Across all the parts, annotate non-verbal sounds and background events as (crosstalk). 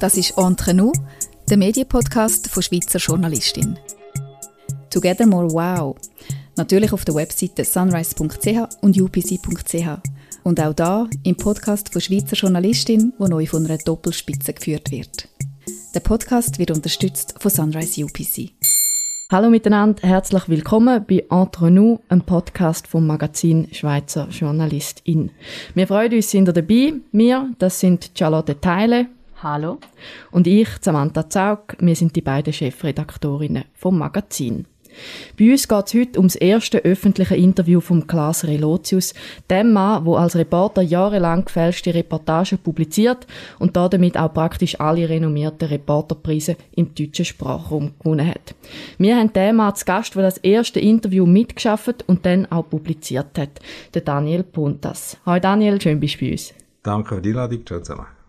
Das ist Entre nous, der Medienpodcast von Schweizer Journalistin. Together More Wow. Natürlich auf der Webseite sunrise.ch und upc.ch. Und auch da im Podcast von Schweizer Journalistin, wo neu von einer Doppelspitze geführt wird. Der Podcast wird unterstützt von Sunrise UPC. Hallo miteinander, herzlich willkommen bei Entre nous, einem Podcast vom Magazin Schweizer Journalistin. Wir freuen uns, sind ihr dabei. Wir, das sind Charlotte Teile. Hallo. Und ich, Samantha Zaug. Wir sind die beiden Chefredaktorinnen vom Magazin. Bei uns geht es heute ums erste öffentliche Interview von Klaas Relotius, dem Mann, der als Reporter jahrelang gefälschte Reportagen publiziert und damit auch praktisch alle renommierten Reporterpreise im deutschen Sprachraum gewonnen hat. Wir haben den Mann zu Gast, der das erste Interview mitgeschafft und dann auch publiziert hat, der Daniel Puntas. Hallo Daniel, schön bist du bei uns. Danke für die Einladung, zusammen.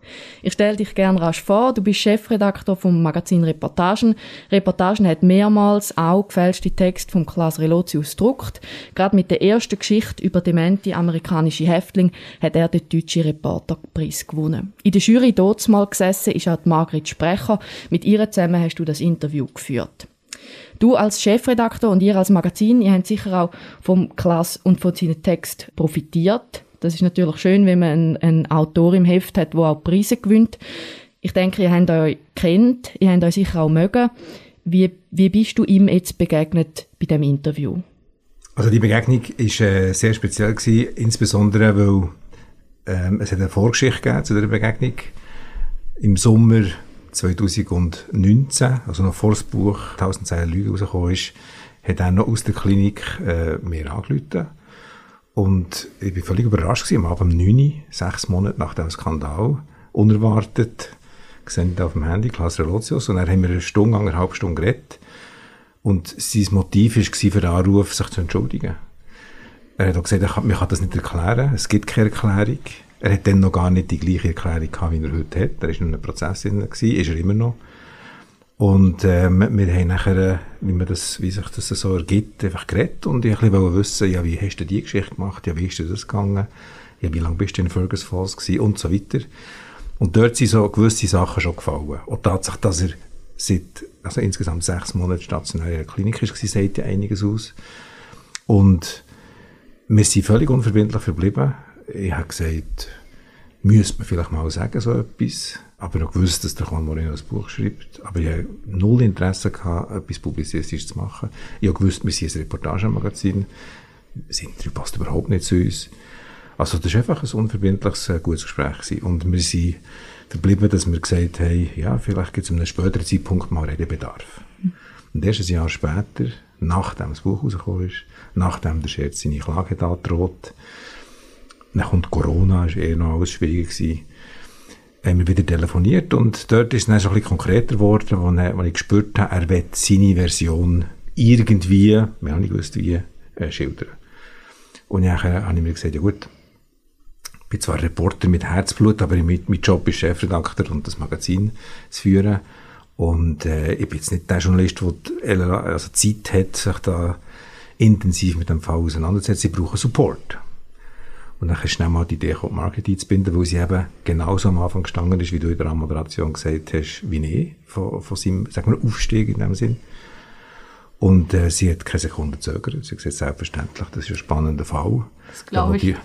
Ich stelle dich gerne rasch vor. Du bist Chefredakteur vom Magazin Reportagen. Reportagen hat mehrmals auch gefälschte Texte vom Klaas Relotius gedruckt. Gerade mit der ersten Geschichte über demente amerikanische Häftling hat er den deutschen Reporterpreis gewonnen. In der Jury dort mal gesessen ist auch die Margrit Sprecher. Mit ihr zusammen hast du das Interview geführt. Du als Chefredakteur und ihr als Magazin, ihr habt sicher auch vom Klaas und von seinen Texten profitiert. Das ist natürlich schön, wenn man einen, einen Autor im Heft hat, der auch Preise gewinnt. Ich denke, ihr habt euch kennt, ihr habt euch sicher auch mögen. Wie, wie bist du ihm jetzt begegnet bei dem Interview? Also die Begegnung ist äh, sehr speziell gewesen, insbesondere weil ähm, es eine Vorgeschichte gegeben zu dieser Begegnung. Im Sommer 2019, also noch vor das Buch 1000 Zeilen Lüge rausgekommen ist, hat er noch aus der Klinik äh, mir angerufen und ich bin völlig überrascht gewesen, am Abend um 9 sechs Monate nach dem Skandal, unerwartet, gesehen auf dem Handy, Klaas Relotius, und dann haben wir eine Stunde, eineinhalb Stunden geredet. Und sein Motiv war für den Anruf, sich zu entschuldigen. Er hat auch gesagt, man kann das nicht erklären, es gibt keine Erklärung. Er hat dann noch gar nicht die gleiche Erklärung gehabt, wie er heute hat. Er war in einem Prozess drin, ist er immer noch. Und äh, wir haben nachher, äh, wie, man das, wie sich das so ergibt, einfach geredet und ich wollte wissen, ja, wie hast du die Geschichte gemacht, ja, wie ist das gegangen, ja, wie lange bist du in Fergus Falls gewesen und so weiter. Und dort sind so gewisse Sachen schon gefallen. Und tatsächlich, dass er seit, also insgesamt sechs Monate stationär in der Klinik ist, sagt ja einiges aus. Und wir sind völlig unverbindlich verblieben. Ich habe gesagt, müsste man vielleicht mal sagen, so etwas. Aber auch gewusst, dass der Juan Moreno ein Buch schreibt. Aber ich hatte null Interesse gehabt, etwas Publizistisches zu machen. Ich habe gewusst, wir sind ein Reportagemagazin. Das Interview passt überhaupt nicht zu uns. Also, das war einfach ein unverbindliches, äh, gutes Gespräch gewesen. Und wir sind verblieben, dass wir gesagt haben, ja, vielleicht gibt es einem späteren Zeitpunkt mal Redebedarf. Und erst ein Jahr später, nachdem das Buch rausgekommen ist, nachdem der Scherz seine Klage hat angedroht, dann kommt Corona, ist eh noch alles schwierig gewesen. Haben wir wieder telefoniert und dort ist es dann schon ein bisschen konkreter geworden, wo, er, wo ich gespürt habe, er will seine Version irgendwie, wir haben nicht gewusst wie, äh, schildern. Und dann habe ich mir gesagt, ja gut, ich bin zwar Reporter mit Herzblut, aber mein, mein Job ist Chefredakteur und das Magazin zu führen. Und äh, ich bin jetzt nicht der Journalist, der also Zeit hat, sich da intensiv mit dem Fall auseinanderzusetzen. Ich brauche Support. Und dann ist schnell mal die Idee gekommen, Market einzubinden, weil sie eben genauso am Anfang gestanden ist, wie du in der Moderation gesagt hast, wie ich, von, von seinem, sagen wir, Aufstieg in dem Sinn. Und äh, sie hat keine Sekunde zögert. Sie hat gesagt, selbstverständlich, das ist ein spannender Fall. Das glaube ich.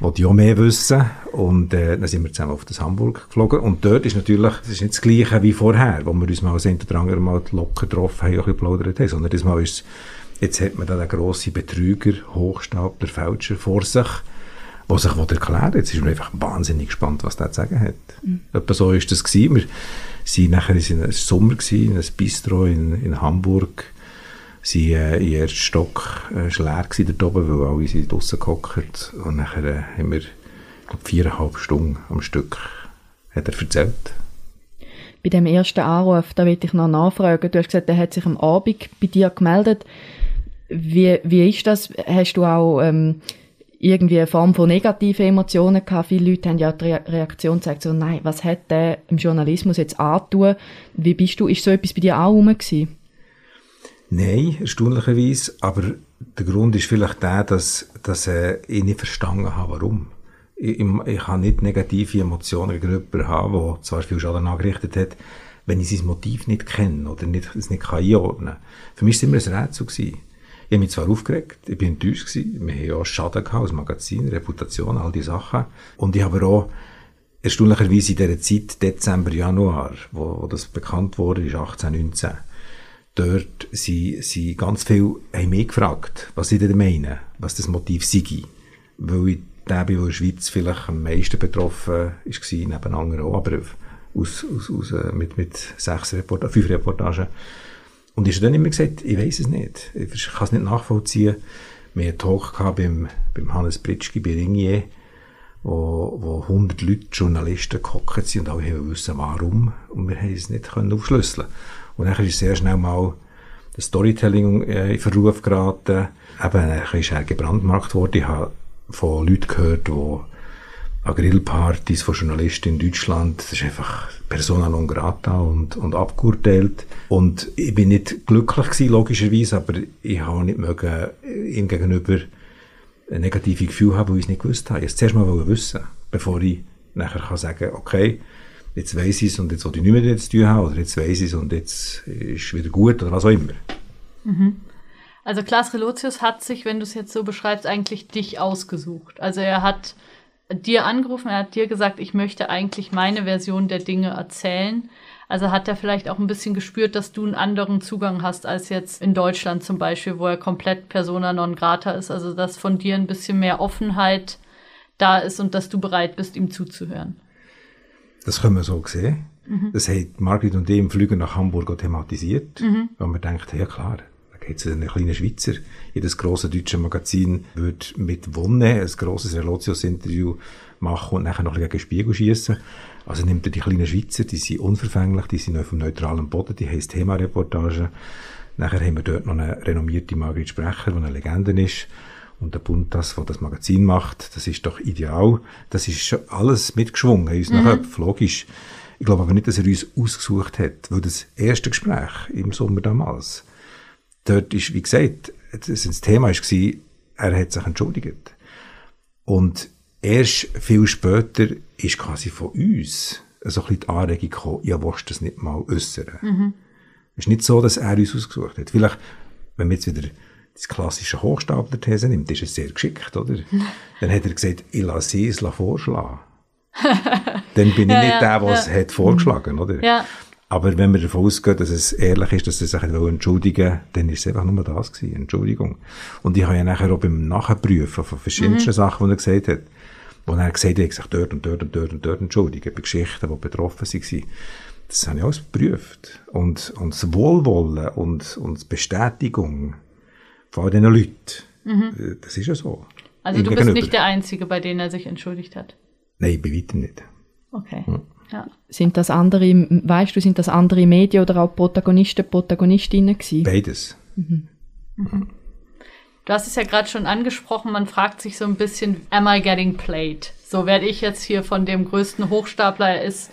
Wo die auch mehr wissen. Und äh, dann sind wir zusammen auf das Hamburg geflogen. Und dort ist natürlich, das ist nicht das Gleiche wie vorher, wo wir uns mal oder andere Mal locker getroffen haben, ein bisschen plaudert haben, sondern diesmal ist jetzt hat man da einen grossen Betrüger, Hochstapler, Fälscher vor sich, der sich erklären will. Jetzt ist man einfach wahnsinnig gespannt, was der zu sagen hat. Mhm. Etwa so ist das gewesen. Wir sind nachher in einem Sommer gewesen, in einem Bistro in, in Hamburg. Sie äh, im ersten Stock äh, leer gewesen dort oben, weil alle sind draussen gehockt. Und nachher äh, haben wir, glaube viereinhalb Stunden am Stück hat er erzählt. Bei dem ersten Anruf, da will ich noch nachfragen. Du hast gesagt, er hat sich am Abend bei dir gemeldet. Wie, wie ist das? Hast du auch ähm, irgendwie eine Form von negativen Emotionen gehabt. Viele Leute haben ja die Reaktion gezeigt, so, nein, was hat der im Journalismus jetzt angetan? Wie bist du, ist so etwas bei dir auch rum gewesen? Nein, erstaunlicherweise, aber der Grund ist vielleicht der, dass, dass äh, ich nicht verstanden habe, warum. Ich, ich, ich kann nicht negative Emotionen gegenüber haben, der zwar viel Schaden angerichtet hat, wenn ich sein Motiv nicht kenne oder nicht, es nicht kann einordnen kann. Für mich war es immer ein Rätsel. Gewesen. Ich habe mich zwar aufgeregt, ich bin enttäuscht gewesen, wir haben ja auch Schaden gehabt, als Magazin, Reputation, all diese Sachen. Und ich habe aber auch erstaunlicherweise in dieser Zeit, Dezember, Januar, wo, wo das bekannt wurde, ist 18, 19, dort sind, sind ganz viele, haben mich gefragt, was sie denn meinen, was das Motiv sei. Weil ich der bin, der in der Schweiz vielleicht am meisten betroffen war, neben anderen auch, aber aus, aus, aus, äh, mit, mit sechs Reportagen, fünf Reportagen. Und ich habe dann immer gesagt, ich weiß es nicht. Ich kann es nicht nachvollziehen. Wir hatten einen Talk beim, beim Hannes Pritschki bei Ringier, wo, wo 100 Leute, Journalisten, gehockt sind und alle haben wissen, warum. Und wir haben es nicht können aufschlüsseln. Und dann ist sehr schnell mal das Storytelling äh, in Verruf geraten. Eben, dann ist er gebrandmarkt worden. Ich habe von Leuten gehört, die an Grillpartys von Journalisten in Deutschland, das ist einfach persona non grata und, und abgeurteilt. Und ich bin nicht glücklich gewesen, logischerweise, aber ich habe nicht mögen, ihm gegenüber ein negatives Gefühl haben, weil ich es nicht gewusst habe. Ich wollte zuerst mal wissen, bevor ich nachher kann sagen okay, jetzt weiss ich es und jetzt will ich nicht mehr zu tun haben, oder jetzt weiss ich es und jetzt ist es wieder gut, oder was auch immer. Mhm. Also Klaas Relotius hat sich, wenn du es jetzt so beschreibst, eigentlich dich ausgesucht. Also er hat dir angerufen, er hat dir gesagt, ich möchte eigentlich meine Version der Dinge erzählen. Also hat er vielleicht auch ein bisschen gespürt, dass du einen anderen Zugang hast als jetzt in Deutschland zum Beispiel, wo er komplett persona non grata ist. Also dass von dir ein bisschen mehr Offenheit da ist und dass du bereit bist, ihm zuzuhören. Das können wir so sehen. Mhm. Das hat Margrit und ich im Flügen nach Hamburg thematisiert, mhm. weil man denkt, ja klar, jetzt ein kleiner Schweizer. Jedes große deutsche Magazin wird mit Wonne ein grosses Relotius-Interview machen und nachher noch gegen Spiegel schießen. Also nimmt er die kleinen Schweizer, die sind unverfänglich, die sind auf dem neutralen Boden, die heißt Themareportage. Nachher haben wir dort noch eine renommierte Margrit Sprecher, die eine Legende ist. Und der Bund, das, was das Magazin macht, das ist doch ideal. Das ist schon alles mitgeschwungen in unseren mhm. Köpfen, logisch. Ich glaube aber nicht, dass er uns ausgesucht hat, weil das erste Gespräch im Sommer damals, dort ist, wie gesagt, das Thema war, er hat sich entschuldigt. Und erst viel später ist quasi von uns so ein bisschen die Anregung gekommen, ja, willst du das nicht mal äußern? Mhm. Es ist nicht so, dass er uns ausgesucht hat. Vielleicht, wenn man jetzt wieder das klassische Hochstapler-These nimmt, ist es sehr geschickt, oder? (laughs) Dann hat er gesagt, ich lasse sie es vorschlagen. Dann bin ich (laughs) ja, nicht ja, der, der es hat vorgeschlagen, oder? Ja. Aber wenn wir davon ausgehen, dass es ehrlich ist, dass er sich entschuldigen dann ist es einfach nur das gewesen, Entschuldigung. Und ich habe ja nachher auch beim Nachprüfen von verschiedensten mhm. Sachen, die er gesagt hat, wo er gesagt hat, ich sich dort und dort und dort und dort entschuldigen, bei Geschichten, die betroffen waren. Das habe ich alles geprüft. Und, und das Wohlwollen und, und die Bestätigung von diesen Leuten, mhm. Äh, das ist ja so. Also du bist nicht der Einzige, bei dem er sich entschuldigt hat? Nein, bei weitem nicht. Okay. Hm. Ja. Sind das andere, weißt du, sind das andere Medien oder auch Protagonisten, Protagonistinnen gewesen? Beides. Mhm. Mhm. Du hast es ja gerade schon angesprochen, man fragt sich so ein bisschen, am I getting played? So werde ich jetzt hier von dem größten Hochstapler, er ist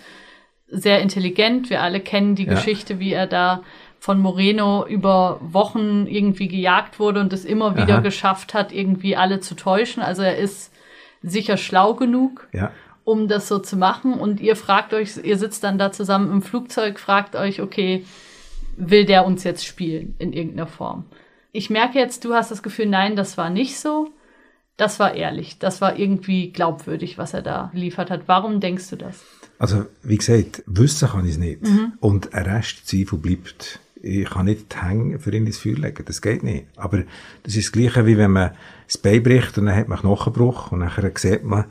sehr intelligent, wir alle kennen die ja. Geschichte, wie er da von Moreno über Wochen irgendwie gejagt wurde und es immer wieder Aha. geschafft hat, irgendwie alle zu täuschen. Also er ist sicher schlau genug. Ja um das so zu machen. Und ihr fragt euch, ihr sitzt dann da zusammen im Flugzeug, fragt euch, okay, will der uns jetzt spielen in irgendeiner Form? Ich merke jetzt, du hast das Gefühl, nein, das war nicht so. Das war ehrlich. Das war irgendwie glaubwürdig, was er da geliefert hat. Warum denkst du das? Also, wie gesagt, wissen kann ich es nicht. Mhm. Und ein Rest Zweifel bleibt. Ich kann nicht hängen für ihn ins Feuer legen. Das geht nicht. Aber das ist das Gleiche, wie wenn man das Bein bricht und dann hat man Knochenbruch und nachher sieht man,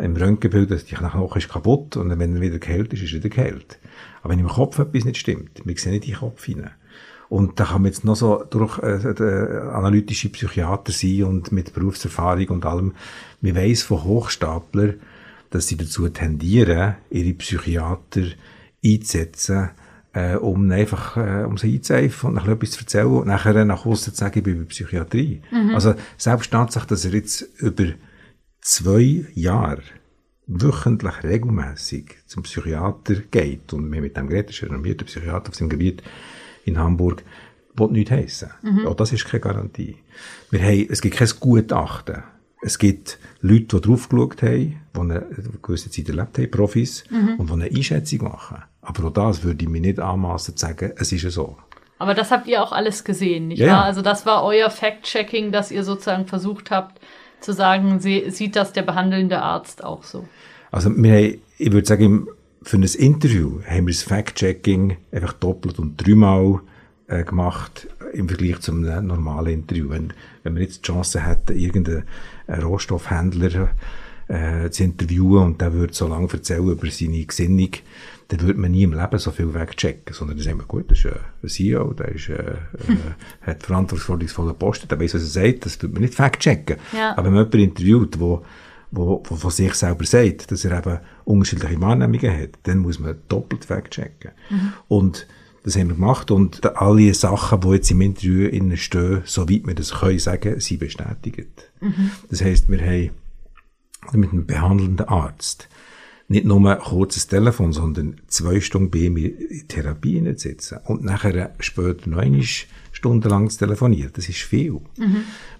im Röntgenbild, dass die Knochen ist kaputt und wenn er wieder geheilt ist, ist er wieder geheilt. Aber wenn im Kopf etwas nicht stimmt, wir sehen nicht den Kopf hinein. Und da kann man jetzt noch so durch äh, äh, analytische Psychiater sein und mit Berufserfahrung und allem. Wir weiss von Hochstapler, dass sie dazu tendieren, ihre Psychiater einzusetzen, äh, um einfach, äh, um sie einzuseifen und nachher etwas zu erzählen und nachher nach Hause zu sagen, ich bin bei Psychiatrie. Mhm. Also, selbst Tatsache, dass er jetzt über zwei Jahre wöchentlich regelmäßig zum Psychiater geht und wir mit dem geredet, ist ein renommierter Psychiater auf seinem Gebiet in Hamburg, will nichts heissen. Mhm. Auch das ist keine Garantie. Wir haben, es gibt kein Gutachten, Es gibt Leute, die drauf geschaut haben, die eine gewisse Zeit erlebt haben, Profis, und die eine Einschätzung machen. Aber auch das würde ich mir nicht anmaßen zu sagen, es ist ja so. Aber das habt ihr auch alles gesehen, nicht Ja, wahr? Also das war euer Fact-Checking, dass ihr sozusagen versucht habt zu sagen, sie, sieht das der behandelnde Arzt auch so? Also wir haben, ich würde sagen, für ein Interview haben wir das Fact-Checking einfach doppelt und dreimal äh, gemacht im Vergleich zu einem normalen Interview. Wenn, wenn wir jetzt die Chance hätten, irgendeinen äh, Rohstoffhändler äh, zu interviewen und der würde so lange erzählen über seine Gesinnung, dann würde man nie im Leben so viel wegchecken, sondern dann sagen wir, gut, das ist ein CEO, der ist, äh, äh, (laughs) hat verantwortungsvolle Posten, der weiß, was er sagt, das würde man nicht fact-checken. Ja. Aber wenn man jemanden interviewt, wo, wo, wo von sich selber sagt, dass er eben unterschiedliche Wahrnehmungen hat, dann muss man doppelt fact-checken. Und das haben wir gemacht und alle Sachen, die jetzt im Interview innen stehen, soweit wir das können sagen, sind bestätigt. Das heisst, wir haben mit einem behandelnden Arzt nicht nur ein kurzes Telefon, sondern zwei Stunden bei ihm in Therapie sitzen und nachher später noch eine Stunde lang zu telefonieren. Das ist viel.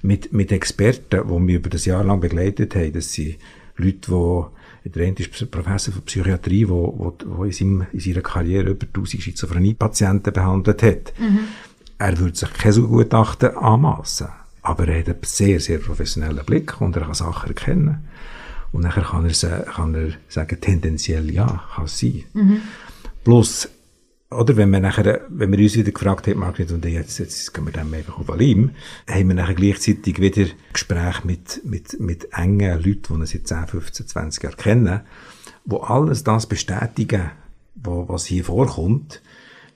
Mit, mit Experten, die wir über das Jahr lang begleitet haben, das sind Leute, die der eine ist Professor für Psychiatrie, der wo, wo, wo in, seinem, in seiner Karriere über 1000 Schizophrenie-Patienten behandelt hat. Er würde sich kein so Gutachten anmassen, aber er hat einen sehr, sehr professionellen Blick und er kann Sachen erkennen. Und nachher kann er, kann er sagen, tendenziell ja, kann es sein. Plus, oder wenn wir nachher, wenn wir uns wieder gefragt haben, Margret, und jetzt, jetzt gehen wir dann einfach auf Alim, haben wir nachher gleichzeitig wieder Gespräche mit, mit, mit engen Leuten, die uns seit 10, 15, 20 Jahren kennen, wo alles das bestätigen, wo, was hier vorkommt,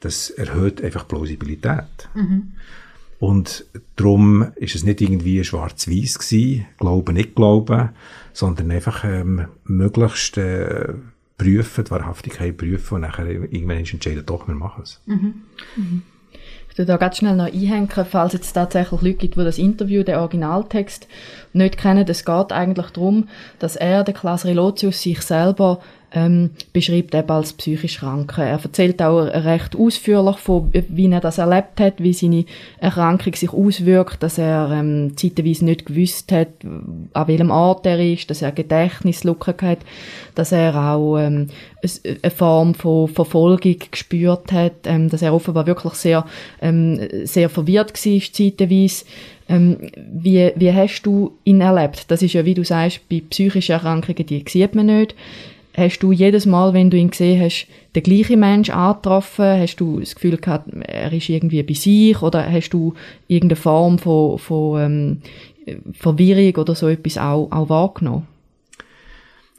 das erhöht einfach Plausibilität. Und darum ist es nicht irgendwie schwarz-weiß glauben, nicht glauben, sondern einfach ähm, möglichst äh, prüfen, die Wahrhaftigkeit prüfen und nachher irgendwann entscheiden, doch, wir machen es. Ich tue da ganz schnell noch einhängen, falls es tatsächlich Leute gibt, die das Interview, den Originaltext nicht kennen. Es geht eigentlich darum, dass er, der Klaas Relotius, sich selber ähm, beschreibt eben als psychisch Kranke. Er erzählt auch recht ausführlich von, wie er das erlebt hat, wie seine Erkrankung sich auswirkt, dass er ähm, zeitweise nicht gewusst hat, an welchem Ort er ist, dass er Gedächtnislücken hat, dass er auch ähm, es- eine Form von Verfolgung gespürt hat, ähm, dass er offenbar wirklich sehr, ähm, sehr verwirrt war zeitweise. Ähm, wie, wie hast du ihn erlebt? Das ist ja, wie du sagst, bei psychischen Erkrankungen, die sieht man nicht. Hast du jedes Mal, wenn du ihn gesehen hast, den gleichen Mensch angetroffen? Hast du das Gefühl gehabt, er ist irgendwie bei sich? Oder hast du irgendeine Form von, von ähm, Verwirrung oder so etwas auch, auch wahrgenommen?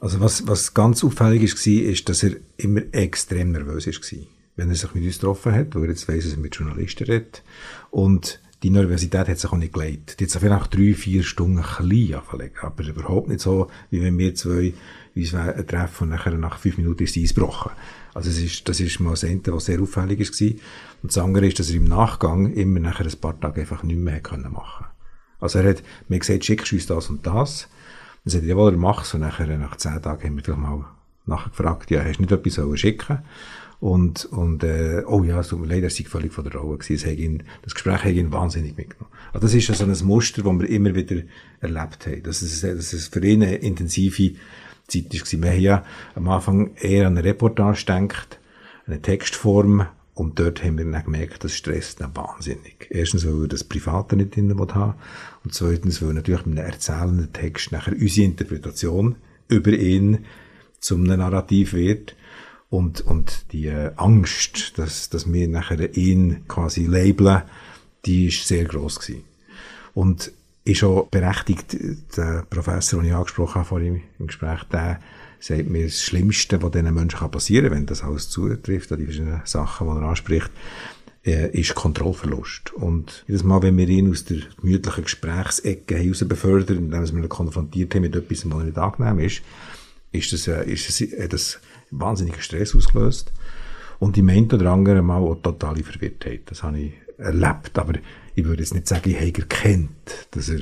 Also was, was ganz auffällig war, ist, dass er immer extrem nervös war. Wenn er sich mit uns getroffen hat, wo er jetzt weiss, dass er mit Journalisten redet. Und die Nervosität hat sich auch nicht geleitet. Die hat sich vielleicht drei, vier Stunden klein angelegt, aber überhaupt nicht so, wie wenn wir zwei uns we- treffen und nachher nach fünf Minuten ist sie eingebrochen. Also es ist, das ist mal das eine, was sehr auffällig war. Und das andere ist, dass er im Nachgang immer nachher ein paar Tage einfach nicht mehr können machen Also er hat mir gesagt, schickst du uns das und das. Dann sagt er, jawohl, er macht's. Und nachher, nach zehn Tagen, haben wir vielleicht mal nachgefragt, ja, hast du nicht etwas sollen schicken Und, und, äh, oh ja, es tut mir leid, er sei völlig von der Rolle gewesen. Es ihn, das Gespräch hat ihn wahnsinnig mitgenommen. Also das ist so ein Muster, das wir immer wieder erlebt haben. Dass es, dass es für ihn eine intensive Zeit war. Wir haben ja am Anfang eher an eine Reportage gedacht, eine Textform, und dort haben wir dann gemerkt, das stresst ihn wahnsinnig. Erstens, weil er das Private nicht drin haben und zweitens, weil natürlich mit einem erzählenden Text nachher unsere Interpretation über ihn zum Narrativ wird und, und die äh, Angst, dass, dass wir nachher ihn quasi labeln, die ist sehr groß gewesen. Und ist auch berechtigt, der Professor, den ich angesprochen habe vorhin im Gespräch, der sagt mir, das Schlimmste, was diesen Menschen passieren kann, wenn das alles zutrifft, an die verschiedenen Sachen, die er anspricht, äh, ist Kontrollverlust. Und jedes Mal, wenn wir ihn aus der gemütlichen Gesprächsecke heraus befördern, indem wir ihn konfrontiert haben mit etwas, was nicht angenehm ist, ist das, äh, ist das, hat das wahnsinnigen Stress ausgelöst. Und im einen oder anderen Mal auch totale Verwirrtheit. Das habe ich erlebt. Aber ich würde jetzt nicht sagen, ich habe erkannt, dass er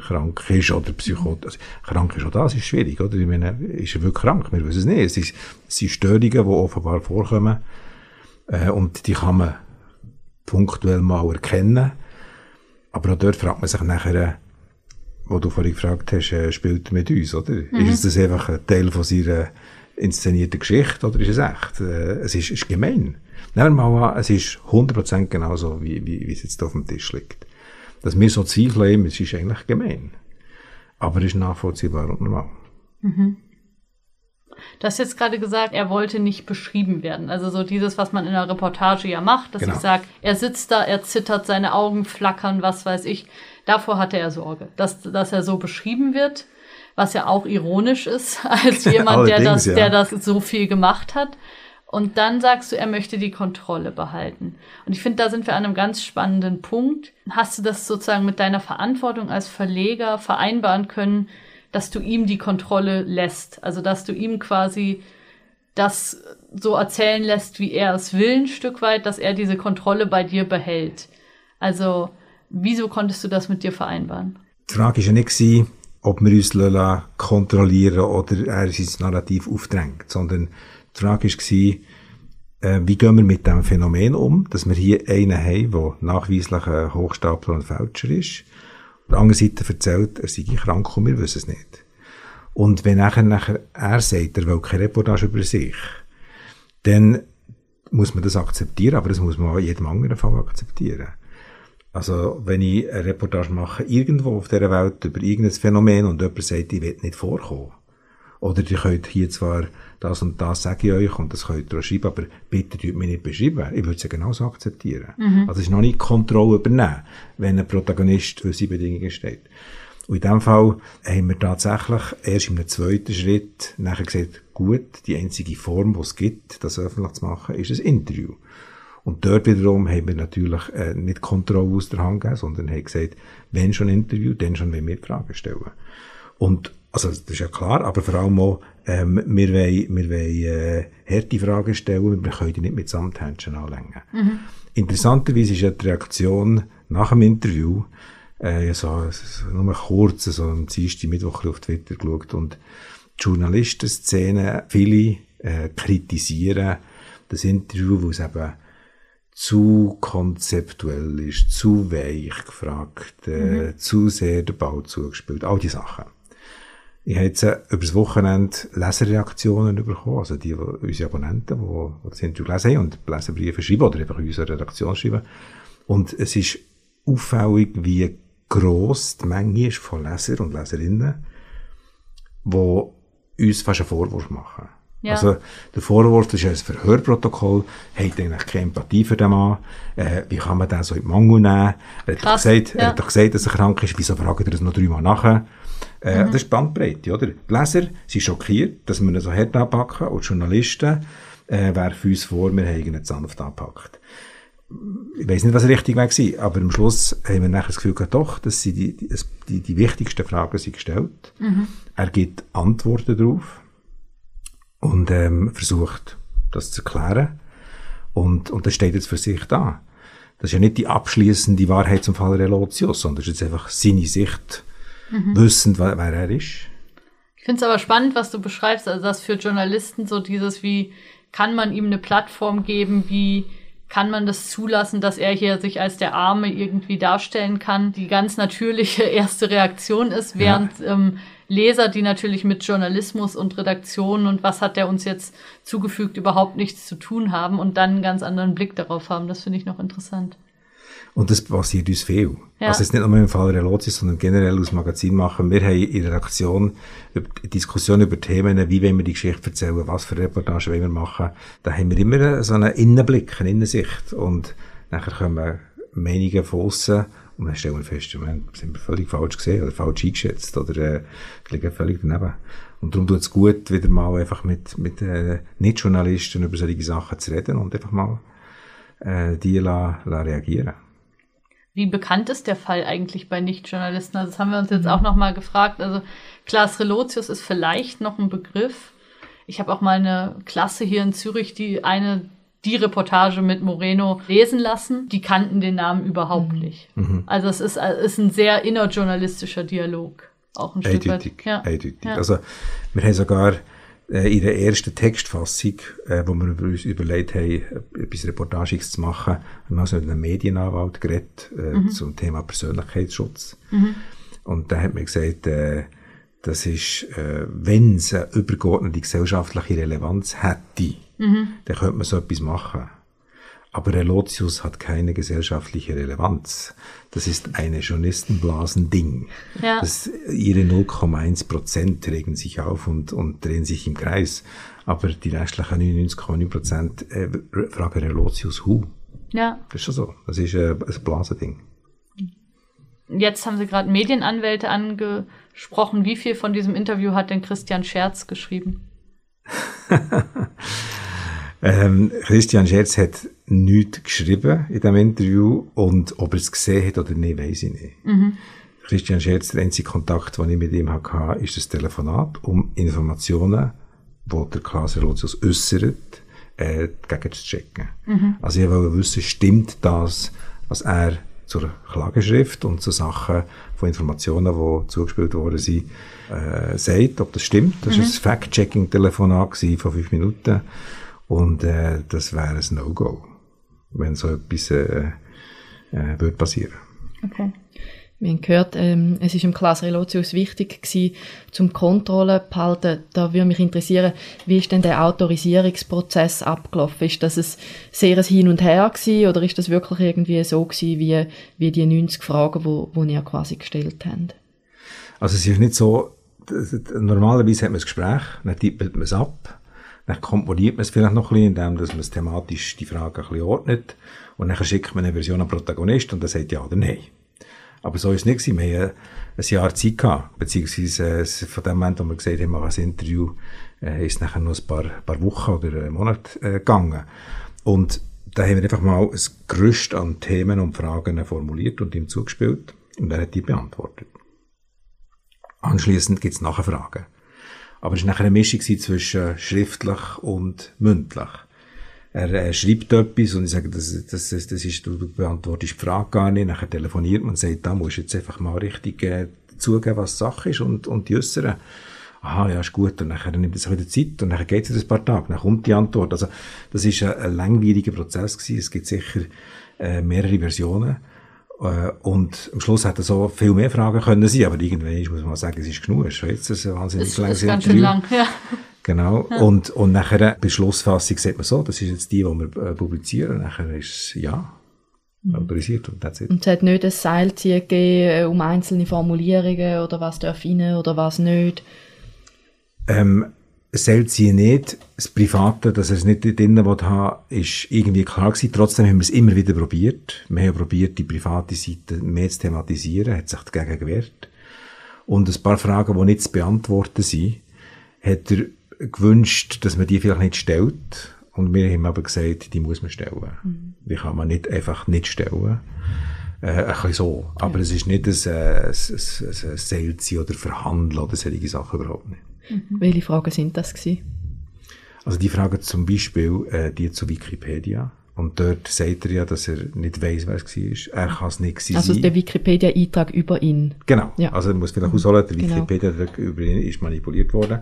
krank ist oder psychotisch. Also, krank ist auch das ist schwierig, oder? Ich meine, ist er wirklich krank? Wir wissen es nicht. Es, ist, es sind Störungen, die offenbar vorkommen. Äh, und die kann man punktuell mal erkennen. Aber auch dort fragt man sich nachher, wo du vorhin gefragt hast, äh, spielt er mit uns, oder? Mhm. Ist das einfach ein Teil von seiner inszenierten Geschichte oder ist es echt? Äh, es ist, ist gemein. Nehmen wir mal an, es ist 100% genauso, wie, wie, wie es jetzt auf dem Tisch liegt. Dass wir so zweifeln, es ist eigentlich gemein. Aber es ist nachvollziehbar und normal. Mhm. Du hast jetzt gerade gesagt, er wollte nicht beschrieben werden. Also so dieses, was man in einer Reportage ja macht, dass genau. ich sage, er sitzt da, er zittert, seine Augen flackern, was weiß ich. Davor hatte er Sorge, dass, dass er so beschrieben wird, was ja auch ironisch ist, (laughs) als jemand, der das, ja. der das so viel gemacht hat. Und dann sagst du, er möchte die Kontrolle behalten. Und ich finde, da sind wir an einem ganz spannenden Punkt. Hast du das sozusagen mit deiner Verantwortung als Verleger vereinbaren können, dass du ihm die Kontrolle lässt. Also dass du ihm quasi das so erzählen lässt, wie er es will, ein Stück weit, dass er diese Kontrolle bei dir behält. Also wieso konntest du das mit dir vereinbaren? Die Frage war ja nicht, ob wir uns kontrollieren oder er sein Narrativ aufdrängt, sondern die Frage war, wie gehen wir mit dem Phänomen um, dass wir hier einen haben, der nachweislich ein Hochstapler und Fälscher ist auf der anderen Seite erzählt, er sei krank und wir wissen es nicht. Und wenn nachher, nachher er sagt, er will keine Reportage über sich, dann muss man das akzeptieren, aber das muss man auch in jedem anderen Fall akzeptieren. Also, wenn ich eine Reportage mache, irgendwo auf dieser Welt über irgendein Phänomen und jemand sagt, ich will nicht vorkommen, oder ihr könnt hier zwar das und das sage ich euch und das könnt ihr auch schreiben, aber bitte tut mich nicht beschreiben. Ich würde es ja genauso akzeptieren. Mhm. Also es ist noch nicht Kontrolle übernehmen, wenn ein Protagonist für seine Bedingungen steht. Und in dem Fall haben wir tatsächlich erst im zweiten Schritt nachher gesagt, gut, die einzige Form, die es gibt, das öffentlich zu machen, ist ein Interview. Und dort wiederum haben wir natürlich äh, nicht Kontrolle aus der Hand gegeben, sondern haben gesagt, wenn schon ein Interview, dann schon, wenn wir Fragen stellen. Und also das ist ja klar, aber vor allem auch, ähm, wir wollen, wir wollen äh, harte Fragen stellen, wir können die nicht mit Samthändchen anlängen. Mhm. Interessanterweise ist ja die Reaktion nach dem Interview, äh, so, so, nur kurz, so am Dienstag, Mittwoch auf Twitter geschaut und die Journalistenszene, viele äh, kritisieren das Interview, wo es eben zu konzeptuell ist, zu weich gefragt, äh, mhm. zu sehr der Ball zugespielt, all die Sachen. Ich habe jetzt äh, über das Wochenende Leserreaktionen bekommen, also die, die unsere Abonnenten, die, die das Interview gelesen haben und Leserbriefe schreiben oder einfach in unserer Redaktion schreiben. Und es ist auffällig, wie gross die Menge ist von Leser und Leserinnen, die uns fast einen Vorwurf machen. Ja. Also, der Vorwurf, ist ein Verhörprotokoll, hat eigentlich keine Empathie für den Mann, äh, wie kann man den so in den Mangel nehmen? Er hat, doch gesagt, ja. er hat doch gesagt, dass er krank ist, wieso fragt er das noch dreimal nachher? Äh, mhm. Das ist Bandbreite, oder? Die Leser sind schockiert, dass wir ihn so hart anpacken und die Journalisten äh, werfen uns vor, wir haben ihn sanft angepackt. Ich weiß nicht, was richtig war, aber am Schluss haben wir nachher das Gefühl gehabt, doch, dass sie die, die, die, die wichtigsten Fragen sind gestellt. Mhm. Er gibt Antworten darauf und ähm, versucht, das zu erklären. Und, und das steht jetzt für sich da. Das ist ja nicht die abschließende Wahrheit zum Fall Relotius, sondern das ist jetzt einfach seine Sicht mhm. wissend, wer, wer er ist. Ich finde es aber spannend, was du beschreibst, also dass für Journalisten so dieses, wie kann man ihm eine Plattform geben, wie kann man das zulassen, dass er hier sich als der Arme irgendwie darstellen kann, die ganz natürliche (laughs) erste Reaktion ist, während ja. ähm, Leser, die natürlich mit Journalismus und Redaktion und was hat der uns jetzt zugefügt, überhaupt nichts zu tun haben und dann einen ganz anderen Blick darauf haben. Das finde ich noch interessant. Und das passiert uns viel. Ja. Also jetzt nicht nur im Fall Relotis, sondern generell aus Magazin machen. Wir haben in der Redaktion Diskussionen über Themen, wie wollen wir die Geschichte erzählen, was für Reportagen wollen wir machen. Da haben wir immer so einen Innenblick, eine Innensicht. Und nachher kommen Meinungen von außen und dann stellen wir fest, wir sind wir völlig falsch gesehen oder falsch eingeschätzt oder äh, liegen völlig daneben. Und darum tut es gut, wieder mal einfach mit, mit äh, Nicht-Journalisten über solche Sachen zu reden und einfach mal äh, die la, la reagieren. Wie bekannt ist der Fall eigentlich bei Nichtjournalisten? Also das haben wir uns jetzt mhm. auch nochmal gefragt. Also Klaas Relotius ist vielleicht noch ein Begriff. Ich habe auch mal eine Klasse hier in Zürich, die eine die Reportage mit Moreno lesen lassen. Die kannten den Namen überhaupt mhm. nicht. Mhm. Also es ist, ist ein sehr innerjournalistischer Dialog. Auch ein Stück weit. Ja. Eindeutig. Ja. Also wir haben sogar äh, in der ersten Textfassung, äh, wo wir uns überlegt haben, etwas Reportagiges zu machen, haben wir also mit einem Medienanwalt geredet äh, mhm. zum Thema Persönlichkeitsschutz. Mhm. Und da hat mir gesagt, äh, das ist, äh, wenn es eine übergeordnete gesellschaftliche Relevanz hätte, mhm. dann könnte man so etwas machen. Aber Relotius hat keine gesellschaftliche Relevanz. Das ist eine Journalistenblasen-Ding. Ja. Das, ihre 0,1 Prozent regen sich auf und, und drehen sich im Kreis. Aber die restlichen 99,9 Prozent äh, fragen Relotius who. Ja. Das ist schon so. Das ist äh, ein Blasending. Jetzt haben Sie gerade Medienanwälte angesprochen. Wie viel von diesem Interview hat denn Christian Scherz geschrieben? (laughs) ähm, Christian Scherz hat nichts geschrieben in diesem Interview und ob er es gesehen hat oder nicht, weiß ich nicht. Mhm. Christian Scherz, der einzige Kontakt, den ich mit ihm hatte, ist das Telefonat, um Informationen, die der Klaas Rotius äußert, äh, gegen zu checken. Mhm. Also ich wollte wissen, stimmt das, was er zur Klageschrift und zu Sachen von Informationen, die zugespielt worden sind, äh, sagt, ob das stimmt. Das mhm. war ein Fact-Checking-Telefonat von fünf Minuten und äh, das wäre ein No-Go, wenn so etwas äh, äh, würde passieren. Okay. Wir haben gehört, ähm, es ist im Klaas Relotius wichtig gewesen, zum Kontrolle zu behalten. Da würde mich interessieren, wie ist denn der Autorisierungsprozess abgelaufen? Ist das ein sehr Hin und Her gewesen, oder ist das wirklich irgendwie so gewesen, wie, wie die 90 Fragen, wo, wo ihr quasi gestellt habt? Also es ist nicht so, normalerweise hat man ein Gespräch, dann tippt man es ab, dann komponiert man es vielleicht noch ein bisschen, indem dass man es thematisch die Frage ein bisschen ordnet und dann schickt man eine Version an den Protagonist und der sagt ja oder nein. Aber so ist es nicht gewesen. Wir haben ein Jahr Zeit gehabt, beziehungsweise äh, von dem Moment, wo wir gesagt haben, wir machen ein Interview, äh, ist nachher noch ein paar, paar Wochen oder Monate äh, gegangen. Und da haben wir einfach mal ein Gerüst an Themen und Fragen formuliert und ihm zugespielt und er hat die beantwortet. Anschließend gibt es nachher Fragen. Aber es war nachher eine Mischung zwischen schriftlich und mündlich er, er schreibt etwas und ich sage, das, das, das, das ist, du beantwortest die Frage gar nicht, nachher telefoniert man und sagt, da musst du jetzt einfach mal richtig äh, zugeben, was Sache ist und, und die äußern. Aha, ja, ist gut. Und nachher nimmt es wieder Zeit und nachher geht es ein paar Tage, dann kommt die Antwort. Also, das ist ein, ein langwieriger Prozess gewesen. Es gibt sicher äh, mehrere Versionen. Äh, und am Schluss hätte so viel mehr Fragen können sein, aber irgendwann muss man sagen, es ist genug. Es ist jetzt ein wahnsinnig langes Interview. Ganz schön lang, ja. Genau. Ja. Und, und nachher, Beschlussfassung sieht man so, das ist jetzt die, die wir äh, publizieren. Nachher ist es, ja, mhm. autorisiert und that's it. Und es hat nicht ein Seilziehen gegeben äh, um einzelne Formulierungen oder was darf rein oder was nicht? Ähm, Seilziehen nicht. Das Private, dass er es nicht drinnen haben ist irgendwie klar gewesen. Trotzdem haben wir es immer wieder probiert. Wir haben probiert, die private Seite mehr zu thematisieren, hat sich dagegen gewehrt. Und ein paar Fragen, die nicht zu beantworten sind, hat er gewünscht, dass man die vielleicht nicht stellt. Und wir haben aber gesagt, die muss man stellen. Mhm. Die kann man nicht einfach nicht stellen. Äh, ein bisschen so. Aber ja. es ist nicht ein, ein, ein, ein Selzi oder Verhandeln oder solche Sachen überhaupt nicht. Mhm. Welche Fragen sind das gewesen? Also die Fragen zum Beispiel, äh, die zu Wikipedia. Und dort sagt er ja, dass er nicht weiß, wer es war. Er kann es nicht gewesen Also der Wikipedia-Eintrag über ihn. Genau. Ja. Also er muss vielleicht mhm. ausholen, der genau. Wikipedia-Eintrag über ihn ist manipuliert worden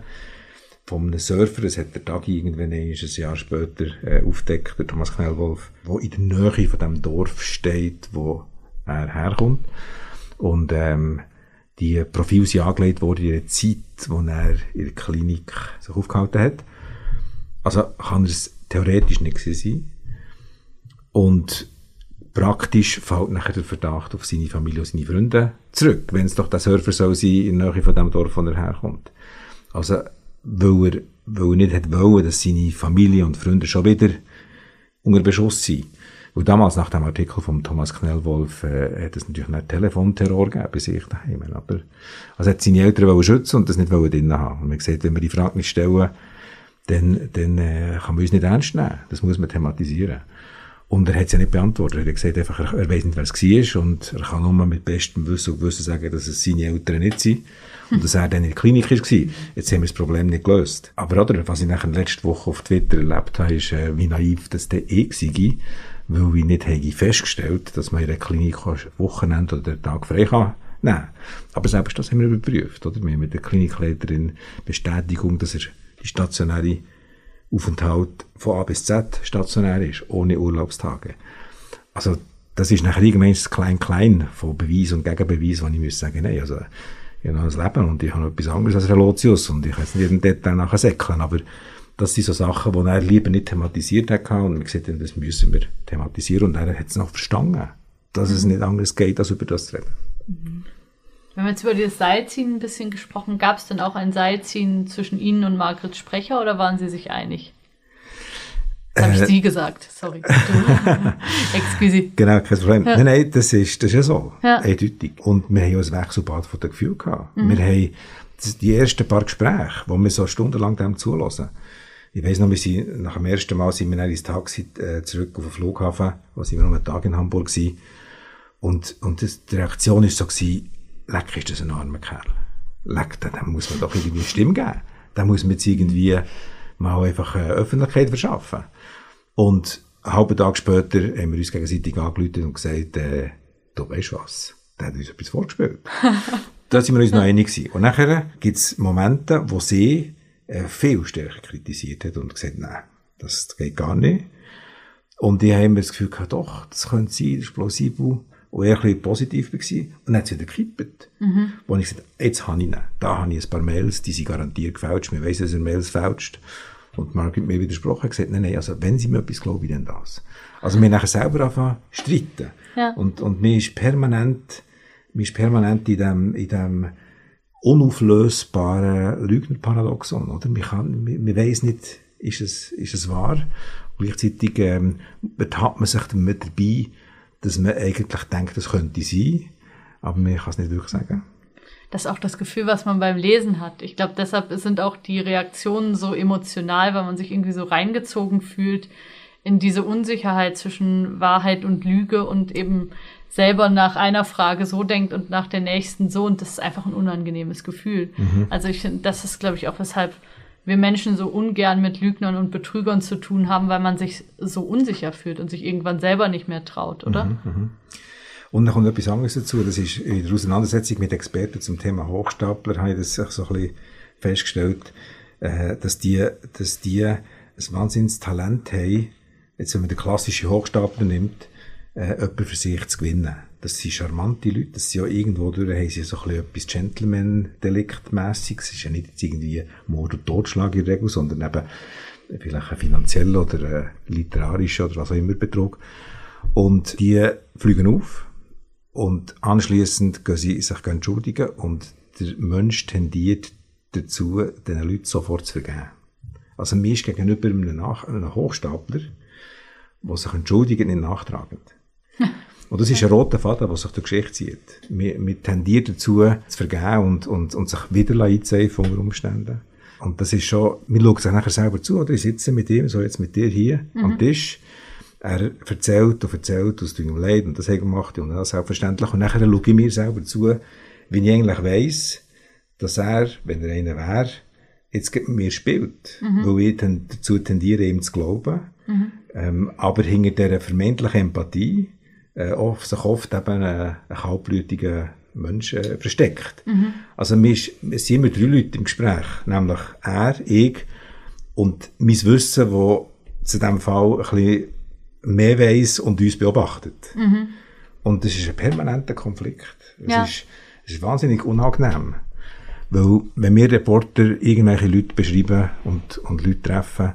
von einem Surfer, das hat der Tagi irgendwann ein Jahr später äh, aufdeckt, der Thomas Knellwolf, wo in der Nähe von dem Dorf steht, wo er herkommt. Und ähm, die Profile sind angelegt worden in der Zeit, wo er in der Klinik sich aufgehalten hat. Also kann er es theoretisch nicht sein. Und praktisch fällt nachher der Verdacht auf seine Familie und seine Freunde zurück, wenn es doch der Surfer soll sein in der Nähe von dem Dorf, wo er herkommt. Also weil er, weil er nicht wollen, dass seine Familie und Freunde schon wieder unter Beschuss sind. Weil damals, nach dem Artikel von Thomas Knellwolf, äh, hat es natürlich einen Telefonterror gegeben bei sich daheim. Aber, also hat seine Eltern schützen und das nicht drinnen haben. Und man sieht, wenn wir die Frage nicht stellen, dann, dann äh, kann man uns nicht ernst nehmen. Das muss man thematisieren. Und er hat es ja nicht beantwortet. Er hat gesagt einfach, er, er weiß nicht, wer es war und er kann nur mit bestem Wissen und Gewissen sagen, dass es seine Eltern nicht sind und dass er dann in der Klinik war. Jetzt haben wir das Problem nicht gelöst. Aber oder, was ich nachher letzte Woche auf Twitter erlebt habe, ist, äh, wie naiv das der eh war, weil ich nicht habe festgestellt, dass man in der Klinik Wochenende oder Tag frei kann Nein. Aber selbst das haben wir überprüft, oder? Wir haben mit der Klinikleiterin Bestätigung, dass er die stationäre Aufenthalt von A bis Z stationär ist, ohne Urlaubstage. Also, das ist nachher irgendwann das Klein-Klein von Beweis und Gegenbeweis, wo ich muss sagen, nein, also, ich habe noch ein Leben und ich habe noch etwas anderes als Relotius und ich kann es nicht jeden Detail nachher säckeln, aber das sind so Sachen, die er lieber nicht thematisiert hat und wir gesagt haben, das müssen wir thematisieren und er hat es noch verstanden, dass es nicht anders geht, als über das zu reden. Mhm. Wir haben jetzt über das Seilziehen ein bisschen gesprochen. Gab es denn auch ein Seilziehen zwischen Ihnen und Margret Sprecher oder waren Sie sich einig? Das habe ich äh, Sie gesagt, sorry. (laughs) Excuse. Genau, kein Problem. Ja. Nein, nein, das ist, das ist ja so, ja. eindeutig. Und wir haben ja ein Wechselbad von den Gefühlen gehabt. Mhm. Wir haben die ersten paar Gespräche, wo wir so stundenlang dem zulassen. Ich weiss noch, wir sind, nach dem ersten Mal sind wir dann ins Taxi äh, zurück auf den Flughafen, wo sind wir noch einen Tag in Hamburg waren. Und, und das, die Reaktion war so gewesen, leck, ist das ein armer Kerl. Leck, dann muss man doch irgendwie eine Stimme geben. Dann muss man jetzt irgendwie mal einfach äh, Öffentlichkeit verschaffen. Und einen halben Tag später haben wir uns gegenseitig angerufen und gesagt, äh, du weißt was, der hat uns etwas vorgespielt. (laughs) da sind wir uns noch einig gewesen. Und nachher gibt es Momente, wo sie viel stärker kritisiert hat und gesagt, nein, das geht gar nicht. Und ich habe immer das Gefühl gehabt, doch, das könnte sein, das ist plausibel und er bisschen positiv war. Und dann hat sie wieder gekippt. Mhm. Wo ich gesagt jetzt habe ich ihn. Da habe ich ein paar Mails, die sind garantiert gefälscht. Wir wissen, dass er Mails fälscht. Und Margit mir widersprochen und gesagt, nein, nein, also wenn sie mir etwas glauben, wie denn das? Also wir haben nachher selber angefangen streiten. Ja. Und, und mir ist permanent, mir ist permanent in dem, in dem unauflösbaren Lügnerparadoxon, oder? Man kann, man, man weiss nicht, ist es, ist es wahr? Gleichzeitig, ähm, hat man sich damit dabei, dass man eigentlich denkt, das könnte sein, aber man kann es nicht wirklich sagen. Das ist auch das Gefühl, was man beim Lesen hat. Ich glaube, deshalb sind auch die Reaktionen so emotional, weil man sich irgendwie so reingezogen fühlt in diese Unsicherheit zwischen Wahrheit und Lüge und eben selber nach einer Frage so denkt und nach der nächsten so. Und das ist einfach ein unangenehmes Gefühl. Mhm. Also ich finde, das ist, glaube ich, auch weshalb wir Menschen so ungern mit Lügnern und Betrügern zu tun haben, weil man sich so unsicher fühlt und sich irgendwann selber nicht mehr traut, oder? Mhm, mh. Und dann kommt etwas anderes dazu, das ist in der Auseinandersetzung mit Experten zum Thema Hochstapler, habe ich das so ein bisschen festgestellt, äh, dass die, dass die ein wahnsinniges Talent haben, jetzt wenn man den klassischen Hochstapler nimmt, äh, jemanden für sich zu gewinnen. Das sind charmante Leute, das sind ja irgendwo durch, haben sie so ein bisschen etwas Gentleman-Deliktmässiges. Es ist ja nicht irgendwie Mord und Totschlag in der Regel, sondern eben vielleicht ein finanzieller oder ein literarischer oder was auch immer Betrug. Und die fliegen auf und anschließend gehen sie sich entschuldigen und der Mensch tendiert dazu, den Leuten sofort zu vergeben. Also mir ist gegenüber einem, Nach einem Hochstapler, der sich entschuldigt, nicht nachtragend. (laughs) Und das ist ein roter Faden, der sich durch die Geschichte zieht. Wir, wir tendieren dazu, zu vergeben und, und, und sich wieder einzusehen unter Umständen. Und das ist schon, wir schauen sich nachher selber zu, oder? Ich sitze mit ihm, so jetzt mit dir hier mhm. am Tisch. Er erzählt und erzählt aus deinem Leid und das hat er gemacht und das selbstverständlich. Und nachher schaue ich mir selber zu, wie ich eigentlich weiss, dass er, wenn er einer wäre, jetzt mit mir spielt. Mhm. Weil ich dazu tendiere, ihm zu glauben. Mhm. Ähm, aber hinter dieser vermeintlichen Empathie äh, oft, sich oft eben ein, ein kaltblütiger Mensch äh, versteckt. Mhm. Also wir, wir sind immer drei Leute im Gespräch, nämlich er, ich und mein Wissen, wo zu diesem Fall ein bisschen mehr weiss und uns beobachtet. Mhm. Und das ist ein permanenter Konflikt. Es, ja. ist, es ist wahnsinnig unangenehm. Weil, wenn wir Reporter irgendwelche Leute beschreiben und, und Leute treffen,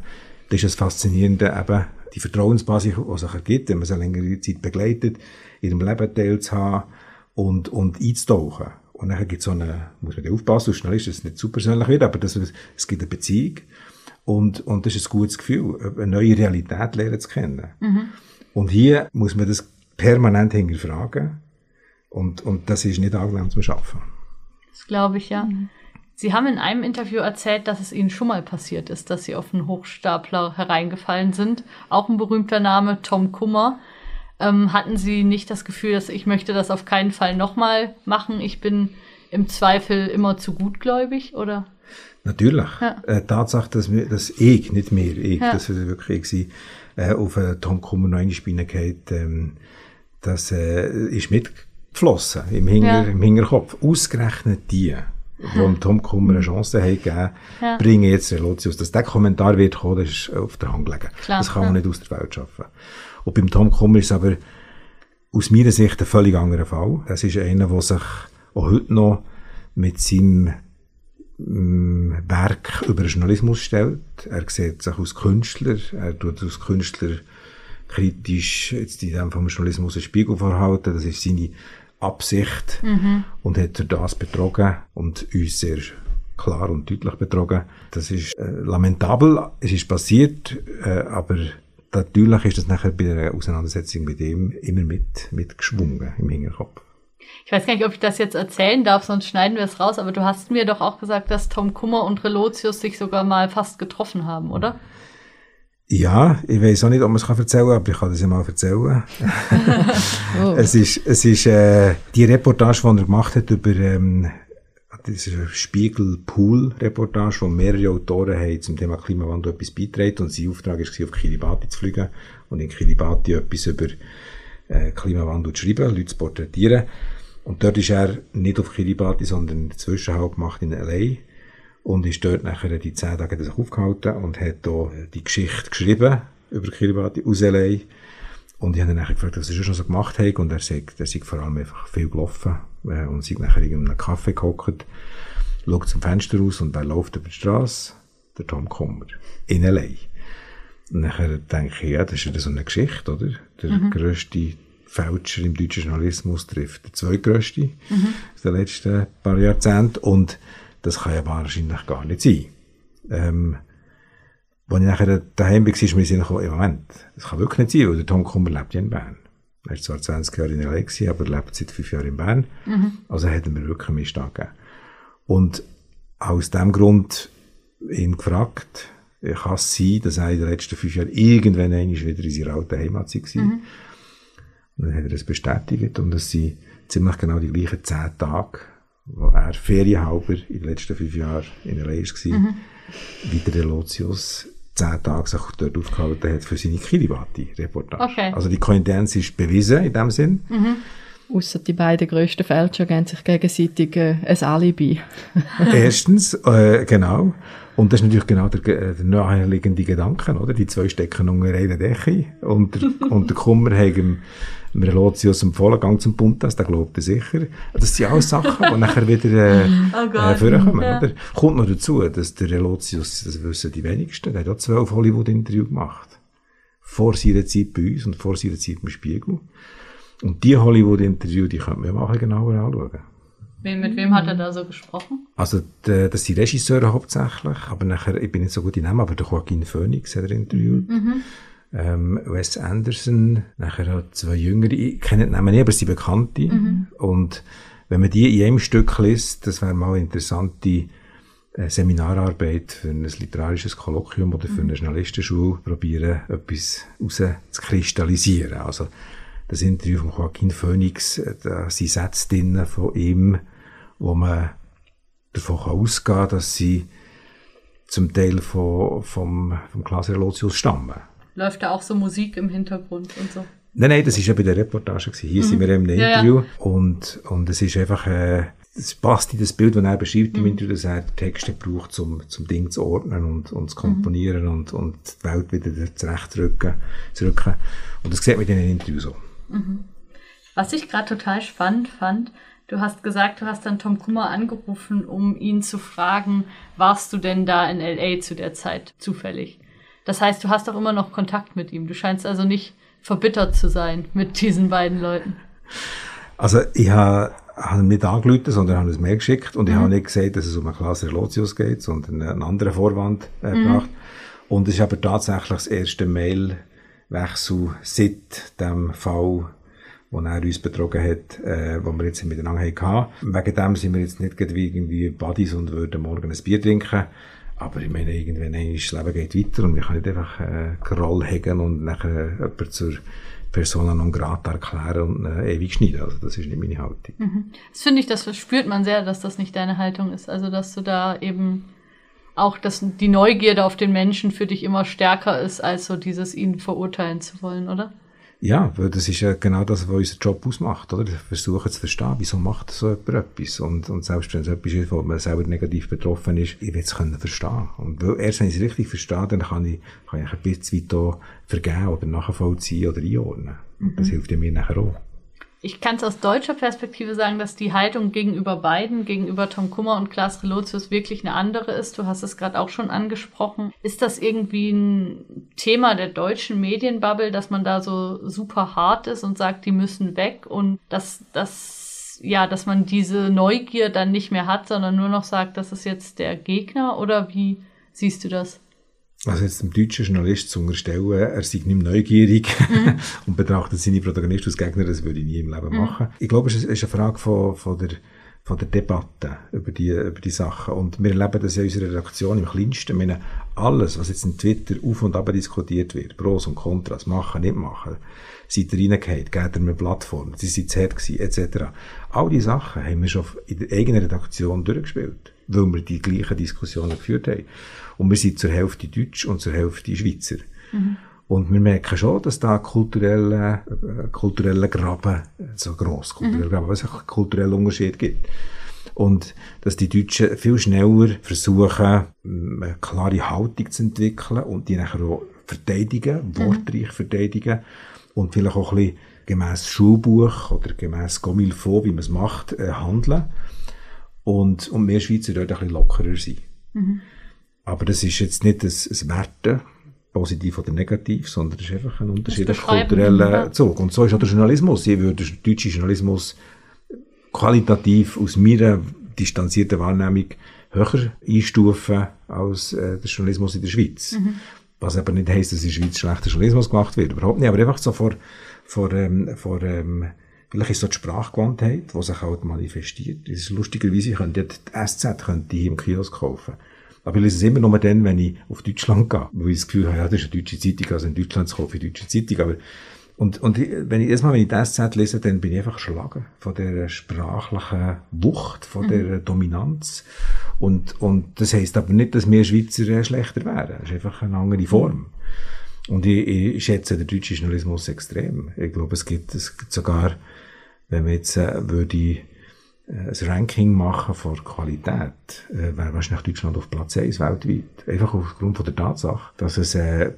dann ist das Faszinierende eben, die Vertrauensbasis, die sich ergibt, wenn man sie längere Zeit begleitet, in ihrem Leben teilzuhaben und, und einzutauchen. Und dann gibt es so eine, muss man aufpassen, so schnell ist es nicht zu persönlich wird, aber das, es gibt eine Beziehung. Und, und das ist ein gutes Gefühl, eine neue Realität lernen zu kennen. Mhm. Und hier muss man das permanent hinterfragen. Und, und das ist nicht angenehm zum Arbeiten. Das glaube ich, ja. Mhm. Sie haben in einem Interview erzählt, dass es Ihnen schon mal passiert ist, dass Sie auf einen Hochstapler hereingefallen sind. Auch ein berühmter Name, Tom Kummer. Ähm, hatten Sie nicht das Gefühl, dass ich möchte das auf keinen Fall nochmal machen? Ich bin im Zweifel immer zu gutgläubig, oder? Natürlich. Ja. Äh, Tatsache, dass, wir, dass ich, nicht mehr, ich, ja. das war wirklich ich, äh, auf äh, Tom Kummer noch eingespielt geht, ähm, das äh, ist mitgeflossen im, Hinger, ja. im Hinterkopf. Ausgerechnet die wo Tom Kummer eine Chance haben gegeben, ja. bringen jetzt Relotius. Dass der Kommentar wird kommen, das ist auf der Hand gelegen. Klar, das kann man ja. nicht aus der Welt schaffen. Und beim Tom Kummer ist es aber aus meiner Sicht ein völlig anderer Fall. Das ist einer, der sich auch heute noch mit seinem mm, Werk über den Journalismus stellt. Er sieht sich als Künstler, er tut als Künstler kritisch jetzt in dem vom Journalismus einen Spiegel vorhalten. Das ist seine Absicht mhm. und hat er das betrogen und uns sehr klar und deutlich betrogen. Das ist äh, lamentabel, es ist passiert, äh, aber natürlich ist das nachher bei der Auseinandersetzung mit ihm immer mit, mitgeschwungen im Hinterkopf. Ich weiß gar nicht, ob ich das jetzt erzählen darf, sonst schneiden wir es raus, aber du hast mir doch auch gesagt, dass Tom Kummer und Relotius sich sogar mal fast getroffen haben, oder? Ja, ich weiß auch nicht, ob man es erzählen kann, aber ich kann das ja mal erzählen. oh. (laughs) Es ist, es ist äh, die Reportage, die er gemacht hat über ähm, diese Spiegel-Pool-Reportage, wo mehrere Autoren haben zum Thema Klimawandel etwas beitragen und sein Auftrag war, auf Kiribati zu fliegen und in Kiribati etwas über äh, Klimawandel zu schreiben, Leute zu porträtieren. Und dort ist er nicht auf Kiribati, sondern in der Zwischenhalt gemacht in L.A., und ist dort nachher die zehn Tage sich aufgehalten und hat da die Geschichte geschrieben über Kiribati aus L.A. Und ich habe ihn nachher gefragt, was er schon so gemacht hat und er sagt, er sei vor allem einfach viel gelaufen äh, und sei nachher in einem Kaffee gehockt, schaut zum Fenster raus und wer läuft über die Straße? Der Tom Kummer. In L.A. Und nachher denke ich, ja, das ist ja so eine Geschichte, oder? Der mhm. grösste Fälscher im deutschen Journalismus trifft der zweitgrößte mhm. der letzten paar Jahrzehnte und das kann ja wahrscheinlich gar nicht sein. Ähm, als ich nachher daheim war, ist mir in gekommen, Moment, das kann wirklich nicht sein, weil der Tom Kummer lebt ja in Bern. Er ist zwar 20 Jahre in L.A., aber lebt seit fünf Jahren in Bern. Mhm. Also hätten wir wirklich einen Missstand gegeben. Und aus dem Grund ihn gefragt, kann es sein, dass er in den letzten fünf Jahren irgendwann wieder in seiner alten Heimat war. Mhm. Und dann hat er das bestätigt und es sind ziemlich genau die gleichen zehn Tage, wo er ferienhalber in den letzten fünf Jahren in L.A. war, mhm. wie der Lotius zehn Tage sich dort aufgehalten hat für seine Kiribati-Reportage. Okay. Also die Koinzidenz ist bewiesen in dem Sinn. Mhm. Ausser die beiden grössten Fälscher geben sich gegenseitig äh, ein Alibi. (laughs) Erstens, äh, genau. Und das ist natürlich genau der, äh, der naheliegende Gedanke, oder? Die zwei stecken unter einer Decke und, und der Kummer hat ihm Relotius empfohlen, gang zum Puntas, der glaubt er sicher. Das sind alles Sachen, die nachher wieder äh, (laughs) oh äh, vorkommen, ja. oder? Kommt noch dazu, dass der Relotius, das wissen die wenigsten, der hat auch zwölf Hollywood-Interviews gemacht. Vor seiner Zeit bei uns und vor seiner Zeit im Spiegel. Und die Hollywood-Interviews, die könnte man ja mal genauer anschauen. Mit wem hat er da so gesprochen? Also, die, das sind Regisseure hauptsächlich, aber nachher, ich bin nicht so gut in Namen, aber der Joaquin Phoenix hat er interviewt. Mhm. Ähm, Wes Anderson, nachher auch zwei Jüngere, ich kenne die Namen nicht, aber sie sind Bekannte. Mhm. Und wenn man die in einem Stück liest, das wäre mal eine interessante äh, Seminararbeit für ein literarisches Kolloquium oder für eine mhm. Journalistenschule, probieren, etwas rauszukristallisieren. Also, das Interview von Joaquin Phoenix, äh, da sind Sätze drin von ihm, wo man davon ausgehen kann, dass sie zum Teil von, vom, vom Klaas Lotius stammen. Läuft da auch so Musik im Hintergrund und so? Nein, nein, das war ja bei der Reportage. Gewesen. Hier mhm. sind wir im Interview. Ja, ja. Und, und es ist einfach, äh, es passt in das Bild, das er beschreibt mhm. im Interview, dass er Texte braucht, um zum Ding zu ordnen und, und zu komponieren mhm. und, und die Welt wieder zurechtrücken, zurücken. Und das sieht man in den Interview so. Mhm. Was ich gerade total spannend fand, du hast gesagt, du hast dann Tom Kummer angerufen, um ihn zu fragen, warst du denn da in LA zu der Zeit zufällig? Das heißt, du hast auch immer noch Kontakt mit ihm. Du scheinst also nicht verbittert zu sein mit diesen beiden Leuten. Also ich habe habe nicht angerufen, sondern habe ein Mail geschickt und mhm. ich habe nicht gesagt, dass es um einen Klaas Relotius geht, sondern einen anderen Vorwand äh, mhm. gebracht. Und es ist aber tatsächlich das erste Mailwechsel seit dem Fall, wo er uns betrogen hat, äh, wo wir jetzt miteinander hatten. Wegen dem sind wir jetzt nicht irgendwie Buddies und würden morgen ein Bier trinken, aber ich meine, irgendwann ist das Leben geht weiter und wir können nicht einfach äh, Groll hegen und nachher jemanden zur Persona non grata erklären und äh, ewig schneiden. Also das ist nicht meine Haltung. Mhm. Das finde ich, das spürt man sehr, dass das nicht deine Haltung ist. Also dass du da eben auch, dass die Neugierde auf den Menschen für dich immer stärker ist, als so dieses ihn verurteilen zu wollen, oder? Ja, weil das ist ja genau das, was unser Job ausmacht, oder? Wir versuchen zu verstehen, wieso macht so jemand etwas. Und, und selbst wenn es etwas ist, wo man selber negativ betroffen ist, ich will es können verstehen. Und weil, erst wenn ich es richtig verstehe, dann kann ich, kann ich ein bisschen weiter vergeben oder nachvollziehen oder einordnen. Und das mhm. hilft mir nachher auch. Ich kann es aus deutscher Perspektive sagen, dass die Haltung gegenüber beiden, gegenüber Tom Kummer und Klaas Relotius wirklich eine andere ist. Du hast es gerade auch schon angesprochen. Ist das irgendwie ein Thema der deutschen Medienbubble, dass man da so super hart ist und sagt, die müssen weg und dass das ja, dass man diese Neugier dann nicht mehr hat, sondern nur noch sagt, das ist jetzt der Gegner oder wie siehst du das? Also jetzt dem deutschen Journalist zu unterstellen, er sei nicht neugierig mhm. (laughs) und betrachtet seine Protagonisten als Gegner, das würde ich nie im Leben mhm. machen. Ich glaube, es ist eine Frage von, von der von der Debatte über die, über die Sachen. Und wir erleben das ja in unserer Redaktion im Kleinsten. Ich meine, alles, was jetzt in Twitter auf und ab diskutiert wird, Pros und Kontras, machen, nicht machen, seid ihr reingehauen, gebt ihr mir Plattform, sie sind hart gewesen, etc. All diese Sachen haben wir schon in der eigenen Redaktion durchgespielt, weil wir die gleichen Diskussionen geführt haben. Und wir sind zur Hälfte Deutsch und zur Hälfte Schweizer. Mhm. Und wir merken schon, dass da kulturelle, äh, kulturelle Graben, so gross kulturelle mhm. Graben, was es kulturellen Unterschied gibt. Und dass die Deutschen viel schneller versuchen, eine klare Haltung zu entwickeln und die nachher auch verteidigen, mhm. wortreich verteidigen und vielleicht auch ein bisschen gemäss Schulbuch oder gemäss Gomilfo, wie man es macht, äh, handeln. Und, und mehr Schweizer dort ein bisschen lockerer sein. Mhm. Aber das ist jetzt nicht ein, ein Werten, positiv oder negativ, sondern es ist einfach ein unterschiedlicher kultureller Zug. Und so ist auch der Journalismus. Ich würde den deutschen Journalismus qualitativ aus meiner distanzierten Wahrnehmung höher einstufen als äh, der Journalismus in der Schweiz. Mhm. Was aber nicht heisst, dass in der Schweiz schlechter Journalismus gemacht wird. Überhaupt nicht. Aber einfach so vor, vor, ähm, vor ähm, vielleicht ist so die Sprachgewandtheit, die sich halt manifestiert. Das ist lustigerweise, ich könnte die SZ könnte ich im Kiosk kaufen. Aber ich lese es immer nur dann, wenn ich auf Deutschland gehe, wo ich das Gefühl habe, ja, das ist eine deutsche Zeitung, also in Deutschland kaufe ich eine deutsche Zeitung. Aber und, und wenn ich erstmal, wenn ich das SZ lese, dann bin ich einfach geschlagen von der sprachlichen Wucht, von der mhm. Dominanz. Und, und das heisst aber nicht, dass wir Schweizer schlechter wären. Es ist einfach eine andere Form. Und ich, ich schätze den deutschen Journalismus extrem. Ich glaube, es gibt, es gibt sogar, wenn man jetzt äh, würde äh, ein Ranking machen von Qualität, äh, wäre wahrscheinlich Deutschland auf Platz 1 weltweit. Einfach aufgrund von der Tatsache, dass es äh,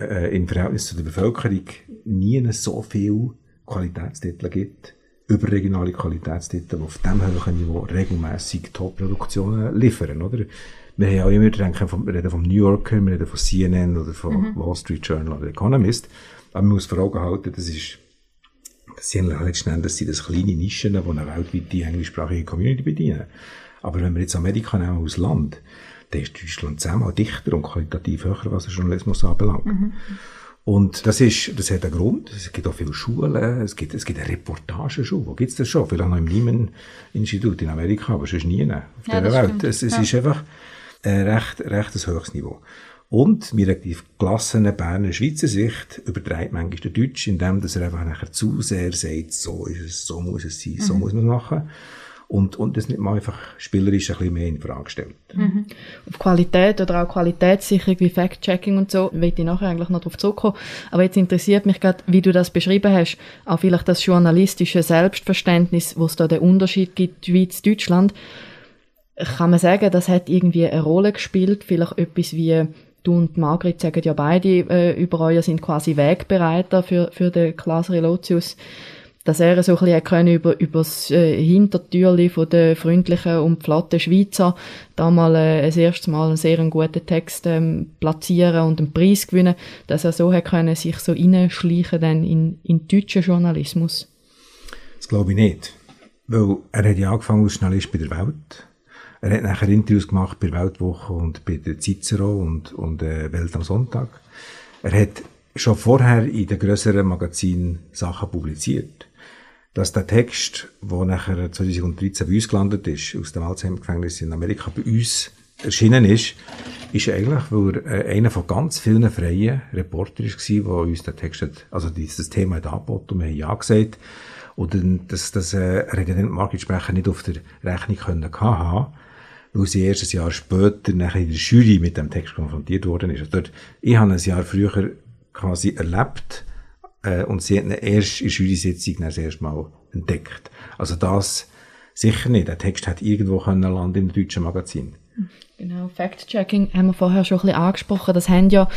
äh, im Verhältnis zu der Bevölkerung nie so viel Qualitätstitel gibt, überregionale Qualitätstitel, die auf diesem hohen Niveau regelmäßig Top-Produktionen liefern, oder? Wir haben ja auch immer denken, vom, wir reden vom New Yorker, wir reden von CNN oder von mhm. Wall Street Journal oder Economist. Aber man muss vor Augen halten, das ist Sie haben letzten Endes sind das kleine Nischen, die eine weltweite englischsprachige Community bedienen. Aber wenn wir jetzt Amerika nehmen als Land, dann ist Deutschland zehnmal dichter und qualitativ höher, was den Journalismus anbelangt. Mhm. Und das ist, das hat einen Grund. Es gibt auch viele Schulen. Es gibt, es gibt eine Reportageschule. Wo gibt's das schon? Vielleicht noch im Nieman-Institut in Amerika, aber sonst nie auf ja, der Welt. Es, es ja. ist einfach ein recht, recht ein höchstes Niveau. Und mit einer gelassenen Berner Schweizer Sicht übertreibt manchmal der Deutsch, indem dass er einfach nachher zu sehr sagt, so ist es, so muss es sein, so mhm. muss man machen. Und, und das nicht mal einfach spielerisch ein bisschen mehr in Frage stellt. Mhm. Auf Qualität oder auch Qualitätssicherung wie Fact-Checking und so, will ich nachher eigentlich noch darauf zurückkommen. Aber jetzt interessiert mich gerade, wie du das beschrieben hast, auch vielleicht das journalistische Selbstverständnis, wo es da den Unterschied gibt, Schweiz, Deutschland. Kann man sagen, das hat irgendwie eine Rolle gespielt, vielleicht etwas wie Du und Margrit sagen ja beide äh, über euer sind quasi Wegbereiter für, für den Klaas Relotius, dass er so ein bisschen können über, über das äh, Hintertürli von den freundlichen und flotten Schweizer da mal äh, das erste Mal einen sehr guten Text ähm, platzieren und einen Preis gewinnen, dass er so hat können sich so reinschleichen dann in, in deutschen Journalismus. Das glaube ich nicht. Weil er hat ja angefangen als Journalist bei der Welt er hat nachher Interviews gemacht bei Weltwoche und bei der Cicero und, und äh, Welt am Sonntag. Er hat schon vorher in den grösseren Magazinen Sachen publiziert. Dass der Text, der nachher 2013 bei uns gelandet ist, aus dem Alzheimer-Gefängnis in Amerika bei uns erschienen ist, ist eigentlich, weil er äh, einer von ganz vielen freien Reportern war, der uns den Text hat, also dieses Thema hat angeboten und wir haben ja gesagt. Und dann, das, das, äh, er hätte den Marketsprecher nicht auf der Rechnung können haben weil sie erst ein Jahr später nachher in der Jury mit dem Text konfrontiert worden ist. Also dort, ich habe ein Jahr früher quasi erlebt äh, und sie hat ihn erst in der Jury-Sitzung das erste Mal entdeckt. Also das sicher nicht. Der Text hat irgendwo können landen im deutschen Magazin. Genau, Fact-Checking haben wir vorher schon ein bisschen angesprochen. Das haben ja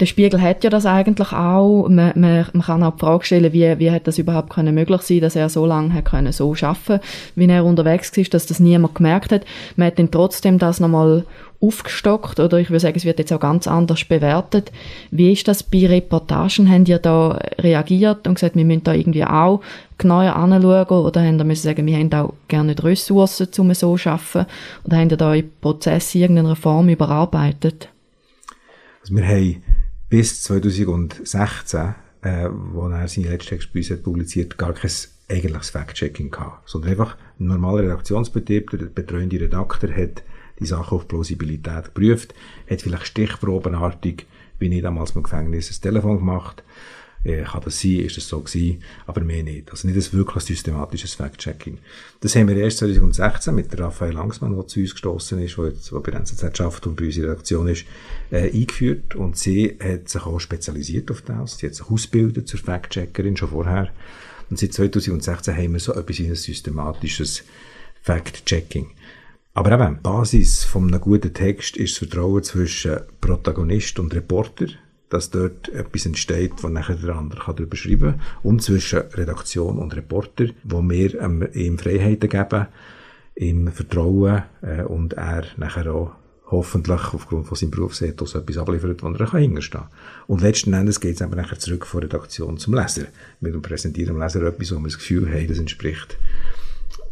der Spiegel hat ja das eigentlich auch. Man, man, man kann auch die Frage stellen, wie, wie hat das überhaupt können möglich sein, dass er so lange hat können so schaffen, wie er unterwegs war, dass das niemand gemerkt hat. Man hat dann trotzdem das nochmal aufgestockt oder ich würde sagen, es wird jetzt auch ganz anders bewertet. Wie ist das bei Reportagen? Haben ihr da reagiert und gesagt, wir müssen da irgendwie auch genauer anschauen oder haben ihr müssen sagen, wir haben auch gerne die Ressourcen, um so zu arbeiten oder haben ihr da im Prozess irgendeiner Form überarbeitet? Also wir haben bis 2016, äh, wo er seine letzte Text bei uns hat publiziert, gar kein eigentliches Fact-Checking gehabt, sondern einfach ein normaler Redaktionsbetrieb, der betreuende Redakteur hat die Sache auf Plausibilität geprüft, hat vielleicht stichprobenartig, wie nicht damals im Gefängnis, ein Telefon gemacht, äh, kann das sein, ist das so gewesen, aber mehr nicht. Also nicht ein wirklich systematisches Fact-Checking. Das haben wir erst 2016 mit Raphael Langsmann, der zu uns gestoßen ist, der jetzt bei der NZZ schafft und bei uns in der Redaktion ist, äh, eingeführt und sie hat sich auch spezialisiert auf das. Sie hat sich ausgebildet zur Fact-Checkerin schon vorher. Und seit 2016 haben wir so etwas wie ein systematisches Fact-Checking. Aber eben, Basis von einem guten Text ist das Vertrauen zwischen Protagonist und Reporter, dass dort etwas entsteht, was nachher der andere darüber schreiben kann. Und zwischen Redaktion und Reporter, wo wir ihm Freiheiten geben, ihm Vertrauen äh, und er nachher auch hoffentlich aufgrund von seinem Berufsethos etwas abliefert, wo er hinterstehen kann. Und letzten Endes geht es eben nachher zurück von Redaktion zum Leser. Wir präsentieren dem Leser etwas, wo wir das Gefühl haben, das entspricht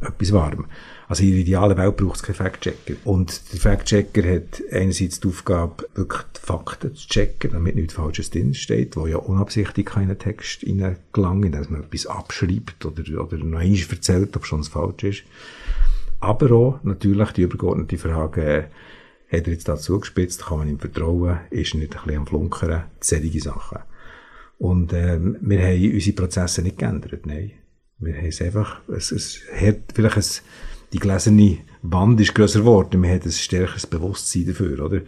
etwas warm. Also in der idealen Welt braucht es keinen Fact-Checker. Und der Fact-Checker hat einerseits die Aufgabe, wirklich die Fakten zu checken, damit nichts Falsches drinsteht, wo ja unabsichtlich keinen Text reingelangt, dass man etwas abschreibt oder, oder noch einmal erzählt, ob schon falsch ist. Aber auch natürlich die übergeordnete Frage, hat er jetzt da zugespitzt, kann man ihm vertrauen, ist er nicht ein bisschen am Flunkern, solche Sachen. Und ähm, wir haben unsere Prozesse nicht geändert, nein. Wir haben es einfach, es, es hat vielleicht ein, die gelesene Wand ist grösser geworden, wir haben ein stärkeres Bewusstsein dafür, oder?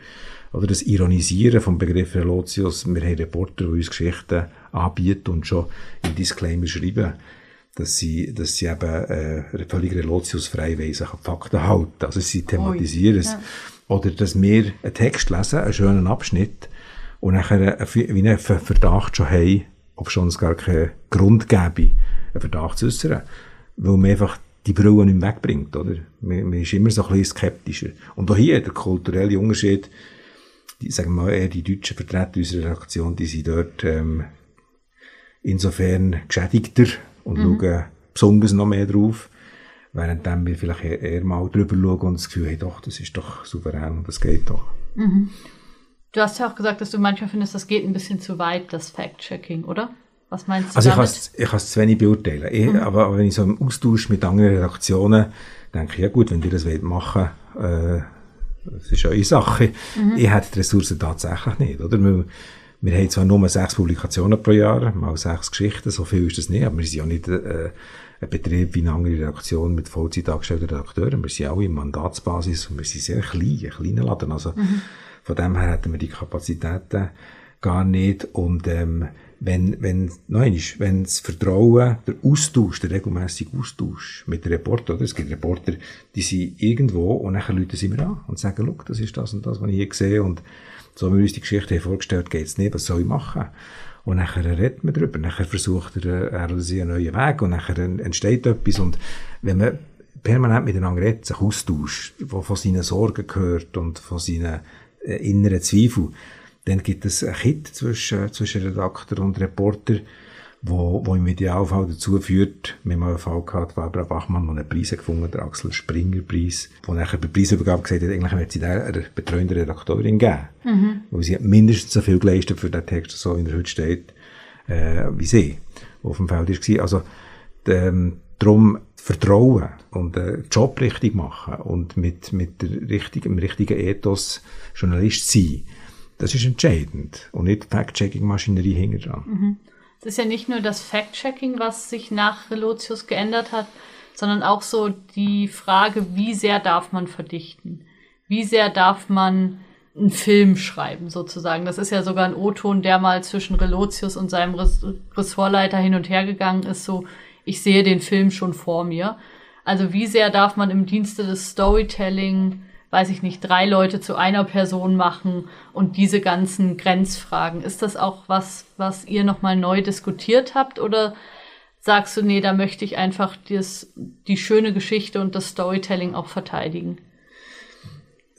Oder das Ironisieren vom Begriff Relotius. Wir haben Reporter, die uns Geschichten anbieten und schon im Disclaimer schreiben, dass sie, dass sie eben äh, völlig relotiusfrei an Fakten halten. Also sie thematisieren es. Ja. Oder dass wir einen Text lesen, einen schönen Abschnitt, und nachher wie einen Verdacht schon haben, ob schon es gar keinen Grund gäbe, einen Verdacht zu äußern. Weil man einfach die Brille nicht mehr wegbringt, oder? Man, man ist immer so ein bisschen skeptischer. Und auch hier, der kulturelle Unterschied, die, sagen wir mal, eher die deutschen Vertreter unserer Redaktion, die sind dort, ähm, insofern geschädigter und mhm. schauen besonders noch mehr drauf, während dann wir vielleicht eher, eher mal drüber schauen und das Gefühl haben, doch, das ist doch souverän und das geht doch. Mhm. Du hast ja auch gesagt, dass du manchmal findest, das geht ein bisschen zu weit, das Fact-Checking, oder? Was meinst du also damit? ich kann es zu wenig beurteilen. Ich, mhm. aber, aber, wenn ich so im Austausch mit anderen Redaktionen denke, ich, ja gut, wenn ihr das wollt machen äh, das ist eine Sache. Mhm. Ich hätte die Ressourcen tatsächlich nicht, oder? Wir, wir haben zwar nur sechs Publikationen pro Jahr, mal sechs Geschichten, so viel ist das nicht, aber wir sind ja nicht äh, ein Betrieb wie eine andere Redaktion mit Vollzeit angestellten Redakteuren. Wir sind auch in Mandatsbasis und wir sind sehr klein, ein kleiner Laden. Also mhm. von dem her hätten wir die Kapazitäten gar nicht und ähm, wenn, wenn, nein, wenn das Vertrauen, der Austausch, der regelmäßige Austausch mit den Reportern, oder? Es gibt Reporter, die sind irgendwo und nachher Leute sie mir an und sagen, look, das ist das und das, was ich hier sehe und so wie wir uns die Geschichte haben vorgestellt, geht's nicht, was soll ich machen? Und nachher redet man darüber, nachher versucht er, er oder sie einen neuen Weg und nachher entsteht etwas und wenn man permanent miteinander redet, sich austauscht, von seinen Sorgen gehört und von seinen äh, inneren Zweifeln, dann gibt es ein Kit zwischen, zwischen Redakteur und Reporter, wo, wo im Idealfall dazu führt, wir haben einen Fall gehabt, Barbara Bachmann, der einen Preis gefunden hat, der Axel Springer Preis, wo nachher bei der Preisübergabe gesagt hat, eigentlich wird sie der einer betreuenden Redakteurin geben. Mhm. Weil sie hat mindestens so viel geleistet für den Text, so wie er heute steht, äh, wie sie, die auf dem Feld war. Also, ähm, darum Vertrauen und äh, Job richtig machen und mit, mit der richtigen, dem richtigen Ethos Journalist sein, das ist entscheidend und nicht Fact-Checking-Maschinerie hinten dran. Mhm. Es ist ja nicht nur das Fact-Checking, was sich nach Relotius geändert hat, sondern auch so die Frage, wie sehr darf man verdichten? Wie sehr darf man einen Film schreiben, sozusagen? Das ist ja sogar ein O-Ton, der mal zwischen Relotius und seinem Ressortleiter hin und her gegangen ist, so, ich sehe den Film schon vor mir. Also wie sehr darf man im Dienste des Storytelling weiß ich nicht, drei Leute zu einer Person machen und diese ganzen Grenzfragen. Ist das auch was, was ihr nochmal neu diskutiert habt oder sagst du, nee, da möchte ich einfach das, die schöne Geschichte und das Storytelling auch verteidigen?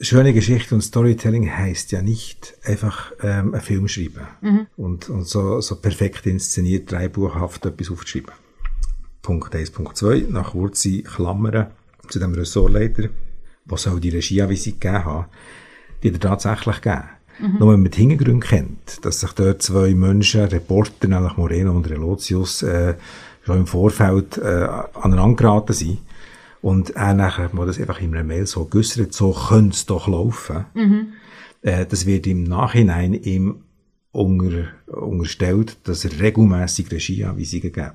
Schöne Geschichte und Storytelling heißt ja nicht einfach ähm, einen Film schreiben mhm. und, und so, so perfekt inszeniert, dreibuchhaft etwas aufzuschreiben. Punkt 1. Punkt 2. Nach Wurzel Klammern zu dem Ressortleiter, was soll die Regieanweisung gegeben haben, die er tatsächlich gegeben. Mhm. Nur wenn man die Hintergründe kennt, dass sich dort zwei Menschen, Reporter, nämlich Moreno und Relotius, äh, schon im Vorfeld äh, aneinander geraten sind, und er nachher mal das einfach in einer Mail so geäussert, so könnte es doch laufen. Mhm. Äh, das wird im Nachhinein ihm unter, unterstellt, dass er regelmäßig Regieanweisungen.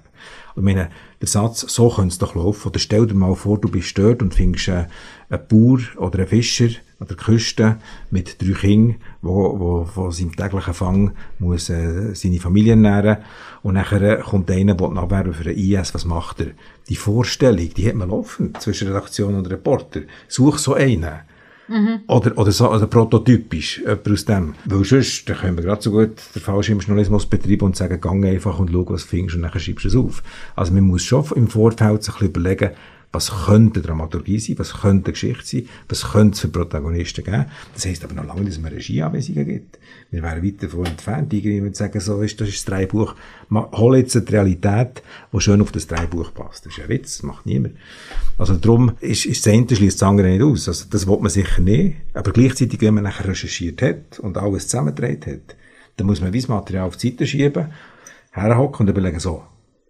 Und ich meine, der Satz, so könnte es doch laufen, oder stell dir mal vor, du bist dort und findest einen, einen Bauer oder einen Fischer an der Küste mit drei Kindern, wo, wo, wo seinem täglichen Fang muss äh, seine Familie ernähren und nachher kommt einer, der abwerben für den IS, was macht er? Die Vorstellung, die hat man laufend zwischen Redaktion und Reporter. Such so einen. Mhm. Oder, oder so, oder prototypisch, jemand aus dem. Weil sonst, da können wir gerade so gut den falschen Journalismus betreiben und sagen, gang einfach und schau, was findest und dann schreibst du es auf. Also man muss schon im Vorfeld sich ein bisschen überlegen, was könnte Dramaturgie sein, was könnte Geschichte sein, was könnte es für Protagonisten geben. Das heisst aber noch lange, dass es eine Regieanweisungen gibt. Wir wären weit davon entfernt, irgendwie zu sagen, so ist, das ist das Dreibuch, hol jetzt eine Realität, die schön auf das Dreibuch passt. Das ist ein Witz, das macht niemand. Also darum ist, ist das eine schließt das andere nicht aus. Also das will man sicher nicht, aber gleichzeitig, wenn man nachher recherchiert hat und alles zusammengedreht hat, dann muss man wie das Material auf die Seite schieben, herhocken und überlegen, so,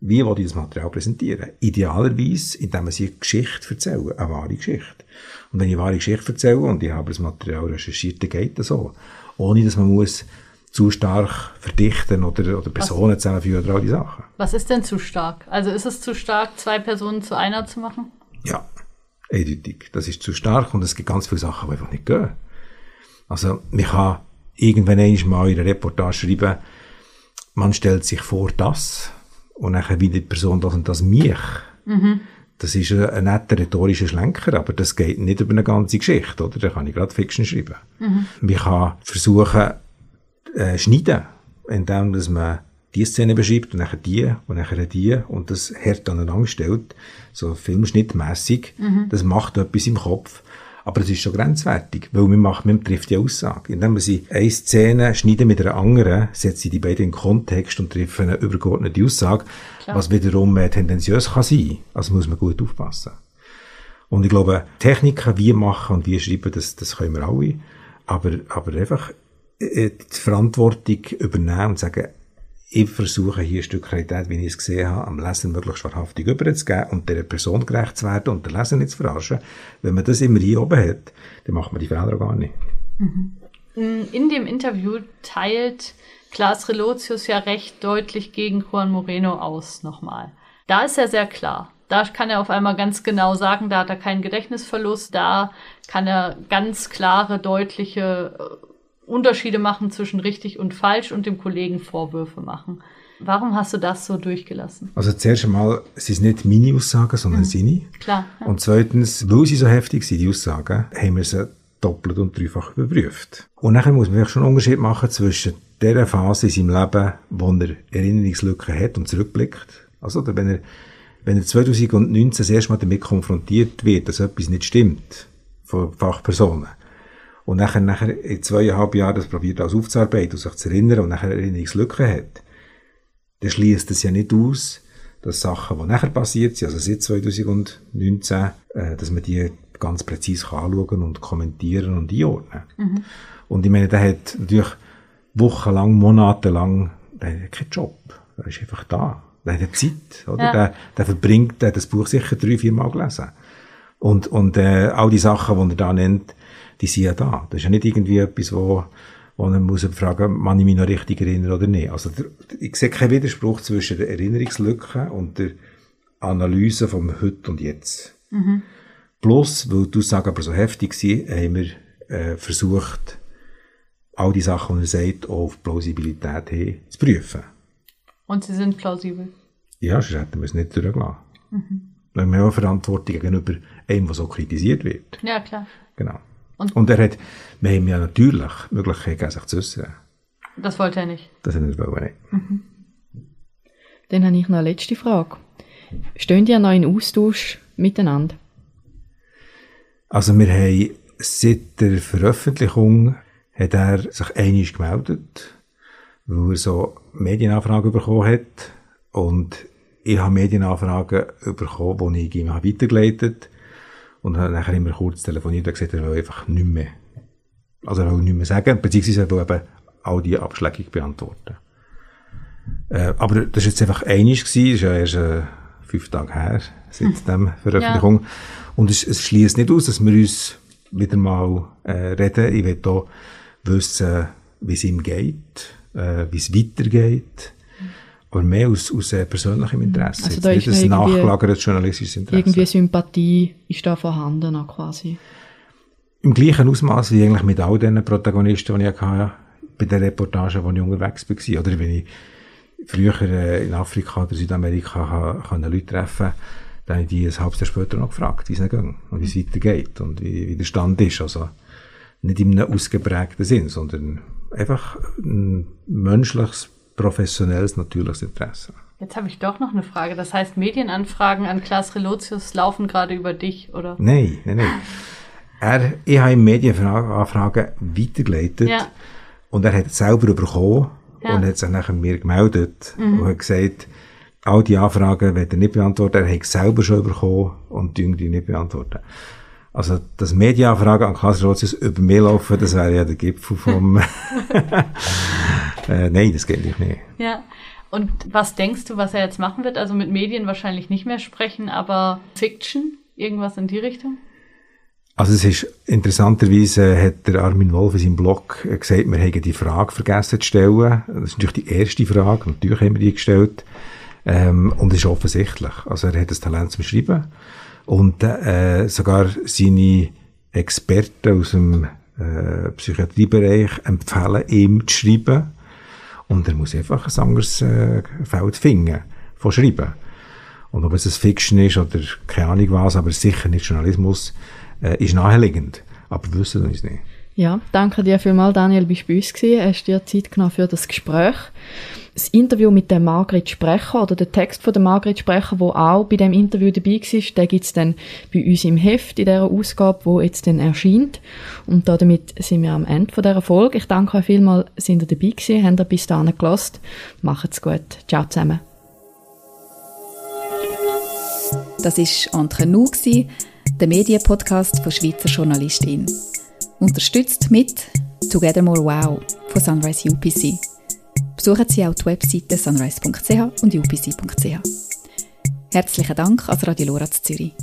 wie will ich das Material präsentieren? Idealerweise, indem man sich eine Geschichte erzählt, eine wahre Geschichte. Und wenn ich eine wahre Geschichte erzähle und ich habe das Material recherchiert, dann geht das so. Ohne, dass man muss zu stark verdichten oder, oder Personen zusammenführen oder all die Sachen. Was ist denn zu stark? Also ist es zu stark, zwei Personen zu einer zu machen? Ja, eindeutig. Das ist zu stark und es gibt ganz viele Sachen, die einfach nicht gehen. Also, man kann irgendwann einmal in einer Reportage schreiben, man stellt sich vor, das und dann wie die Person das und das mich. Mhm. Das ist ein, ein netter rhetorischer Schlenker, aber das geht nicht über eine ganze Geschichte, oder? Da kann ich gerade Fiction schreiben. Mhm. Man kann versuchen, äh, schneiden, indem dass man die Szene beschreibt und nachher die und nachher die und das hart aneinander stellt, so filmschnittmässig. Mhm. Das macht etwas im Kopf. Aber es ist schon grenzwertig, weil man macht, man trifft die Aussage. Indem man sie eine Szene schneidet mit einer anderen, setzt sie die beiden in Kontext und trifft eine übergeordnete Aussage, Klar. was wiederum äh, tendenziös kann sein. Also muss man gut aufpassen. Und ich glaube, Techniken, wie machen und wie schreiben, das, das können wir alle. Aber, aber einfach äh, die Verantwortung übernehmen und sagen, ich versuche hier ein Stück Qualität, wie ich es gesehen habe, am Leser möglichst wahrhaftig überzugeben und der Person gerecht zu werden und den Leser nicht zu verarschen. Wenn man das immer hier oben hat, dann macht man die Fehler gar nicht. Mhm. In dem Interview teilt Klaas Relotius ja recht deutlich gegen Juan Moreno aus nochmal. Da ist er sehr klar. Da kann er auf einmal ganz genau sagen, da hat er keinen Gedächtnisverlust, da kann er ganz klare, deutliche äh, Unterschiede machen zwischen richtig und falsch und dem Kollegen Vorwürfe machen. Warum hast du das so durchgelassen? Also zuerst einmal, es ist nicht meine Aussagen, sondern mhm. seine. Klar. Ja. Und zweitens, weil sie so heftig sind, die Aussagen, haben wir sie doppelt und dreifach überprüft. Und nachher muss man schon einen Unterschied machen zwischen der Phase in seinem Leben, wo er Erinnerungslücken hat und zurückblickt. Also, wenn er, wenn er 2019 das erste Mal damit konfrontiert wird, dass etwas nicht stimmt, von Fachpersonen, und nachher, nachher in zweieinhalb Jahren das probiert alles aufzuarbeiten und sich zu erinnern und nachher Erinnerungslücken hat, dann schließt es ja nicht aus, dass Sachen, die nachher passiert sind, also seit 2019, äh, dass man die ganz präzise anschauen und kommentieren und einordnen. Mhm. Und ich meine, der hat natürlich wochenlang, monatelang, der keinen Job. Der ist einfach da. Der hat Zeit, oder? Ja. Der, der verbringt, der hat das Buch sicher drei, vier Mal gelesen. Und, und, äh, all die Sachen, die er da nennt, die sind ja da. Das ist ja nicht irgendwie etwas, wo, wo man muss fragen, man ich mich noch richtig erinnern oder nicht. Also, der, ich sehe keinen Widerspruch zwischen der Erinnerungslücke und der Analyse vom Heute und Jetzt. Mhm. Plus, weil die Aussagen aber so heftig sind, haben wir äh, versucht, all die Sachen, die er sagt, auch auf Plausibilität hin zu prüfen. Und sie sind plausibel? Ja, sonst hätten wir es nicht durchgelassen. Mhm. Wir haben auch Verantwortung gegenüber einem, der so kritisiert wird. Ja, klar. Genau. Und, und er hat, wir haben ja natürlich die Möglichkeit, sich zu äußern. Das wollte er nicht. Das hat er nicht. Mhm. Dann habe ich noch eine letzte Frage. Stehen die noch in Austausch miteinander? Also wir haben seit der Veröffentlichung hat er sich einig gemeldet, weil er so Medienanfragen bekommen hat und ich habe Medienanfragen bekommen, die ich ihm weitergeleitet habe und habe nachher immer kurz telefoniert und gesagt, er will einfach nicht mehr. Also er will nicht mehr sagen, beziehungsweise er will eben all die Abschläge beantworten. Äh, aber das war jetzt einfach einig das ist ja erst äh, fünf Tage her, seit hm. dem Veröffentlichung. Ja. Und es, es schließt nicht aus, dass wir uns wieder mal äh, reden. Ich will hier wissen, wie es ihm geht, äh, wie es weitergeht. Aber mehr aus, aus äh, persönlichem Interesse. Also da ist nicht ein nachgelagertes journalistisches Interesse. Irgendwie Sympathie ist da vorhanden quasi. Im gleichen Ausmaß wie eigentlich mit all den Protagonisten, die ich hatte, bei den Reportagen, wo ich unterwegs war. Oder wenn ich früher äh, in Afrika oder Südamerika kann, Leute treffen dann habe ich die ein halbes Jahr später noch gefragt, wie es geht und wie es weitergeht und wie, wie der Stand ist. Also nicht in einem ausgeprägten Sinn, sondern einfach ein menschliches, professionelles, natürliches Interesse. Jetzt habe ich doch noch eine Frage. Das heißt, Medienanfragen an Klaas Relotius laufen gerade über dich, oder? Nein, nein, nein. Er, ich habe ihm Medienanfragen weitergeleitet ja. und er hat es selber bekommen ja. und hat sich nachher mir gemeldet mhm. und hat gesagt, all die Anfragen wird er nicht beantworten, er hat es selber schon bekommen und die nicht beantworten. Also, dass Medienanfragen an Klaas Rotsius über mich laufen, das wäre ja der Gipfel vom... (laughs) (laughs) äh, nein, das geht nicht. Ja. Und was denkst du, was er jetzt machen wird? Also mit Medien wahrscheinlich nicht mehr sprechen, aber Fiction? Irgendwas in die Richtung? Also es ist interessanterweise hat der Armin Wolf in seinem Blog gesagt, wir hätten die Frage vergessen zu stellen. Das ist natürlich die erste Frage. Natürlich haben wir die gestellt. Ähm, und es ist offensichtlich. Also er hat das Talent zum Schreiben. Und äh, sogar seine Experten aus dem äh, Psychiatriebereich empfehlen ihm zu schreiben. Und er muss einfach ein anderes äh, Feld finden von Schreiben. Und ob es ein Fiction ist oder keine Ahnung was, aber sicher nicht Journalismus, äh, ist naheliegend. Aber wir wissen es nicht. Ja, danke dir vielmals, Daniel, bist du bei uns gewesen. Hast dir Zeit genommen für das Gespräch. Das Interview mit der Margret Sprecher oder der Text von der Margret Sprecher, wo auch bei dem Interview dabei war, den gibt's dann bei uns im Heft in dieser Ausgabe, wo jetzt dann erscheint. Und damit sind wir am Ende von dieser Folge. Ich danke euch vielmals, sind ihr dabei gewesen, habt ihr bis dahin gelassen. Macht's gut. Ciao zusammen. Das war Entre nous, der Medienpodcast von Schweizer Journalistin. Unterstützt mit Together More Wow von Sunrise UPC. Besuchen Sie auch die Webseite sunrise.ch und upc.ch. Herzlichen Dank an Radio Lora Zürich.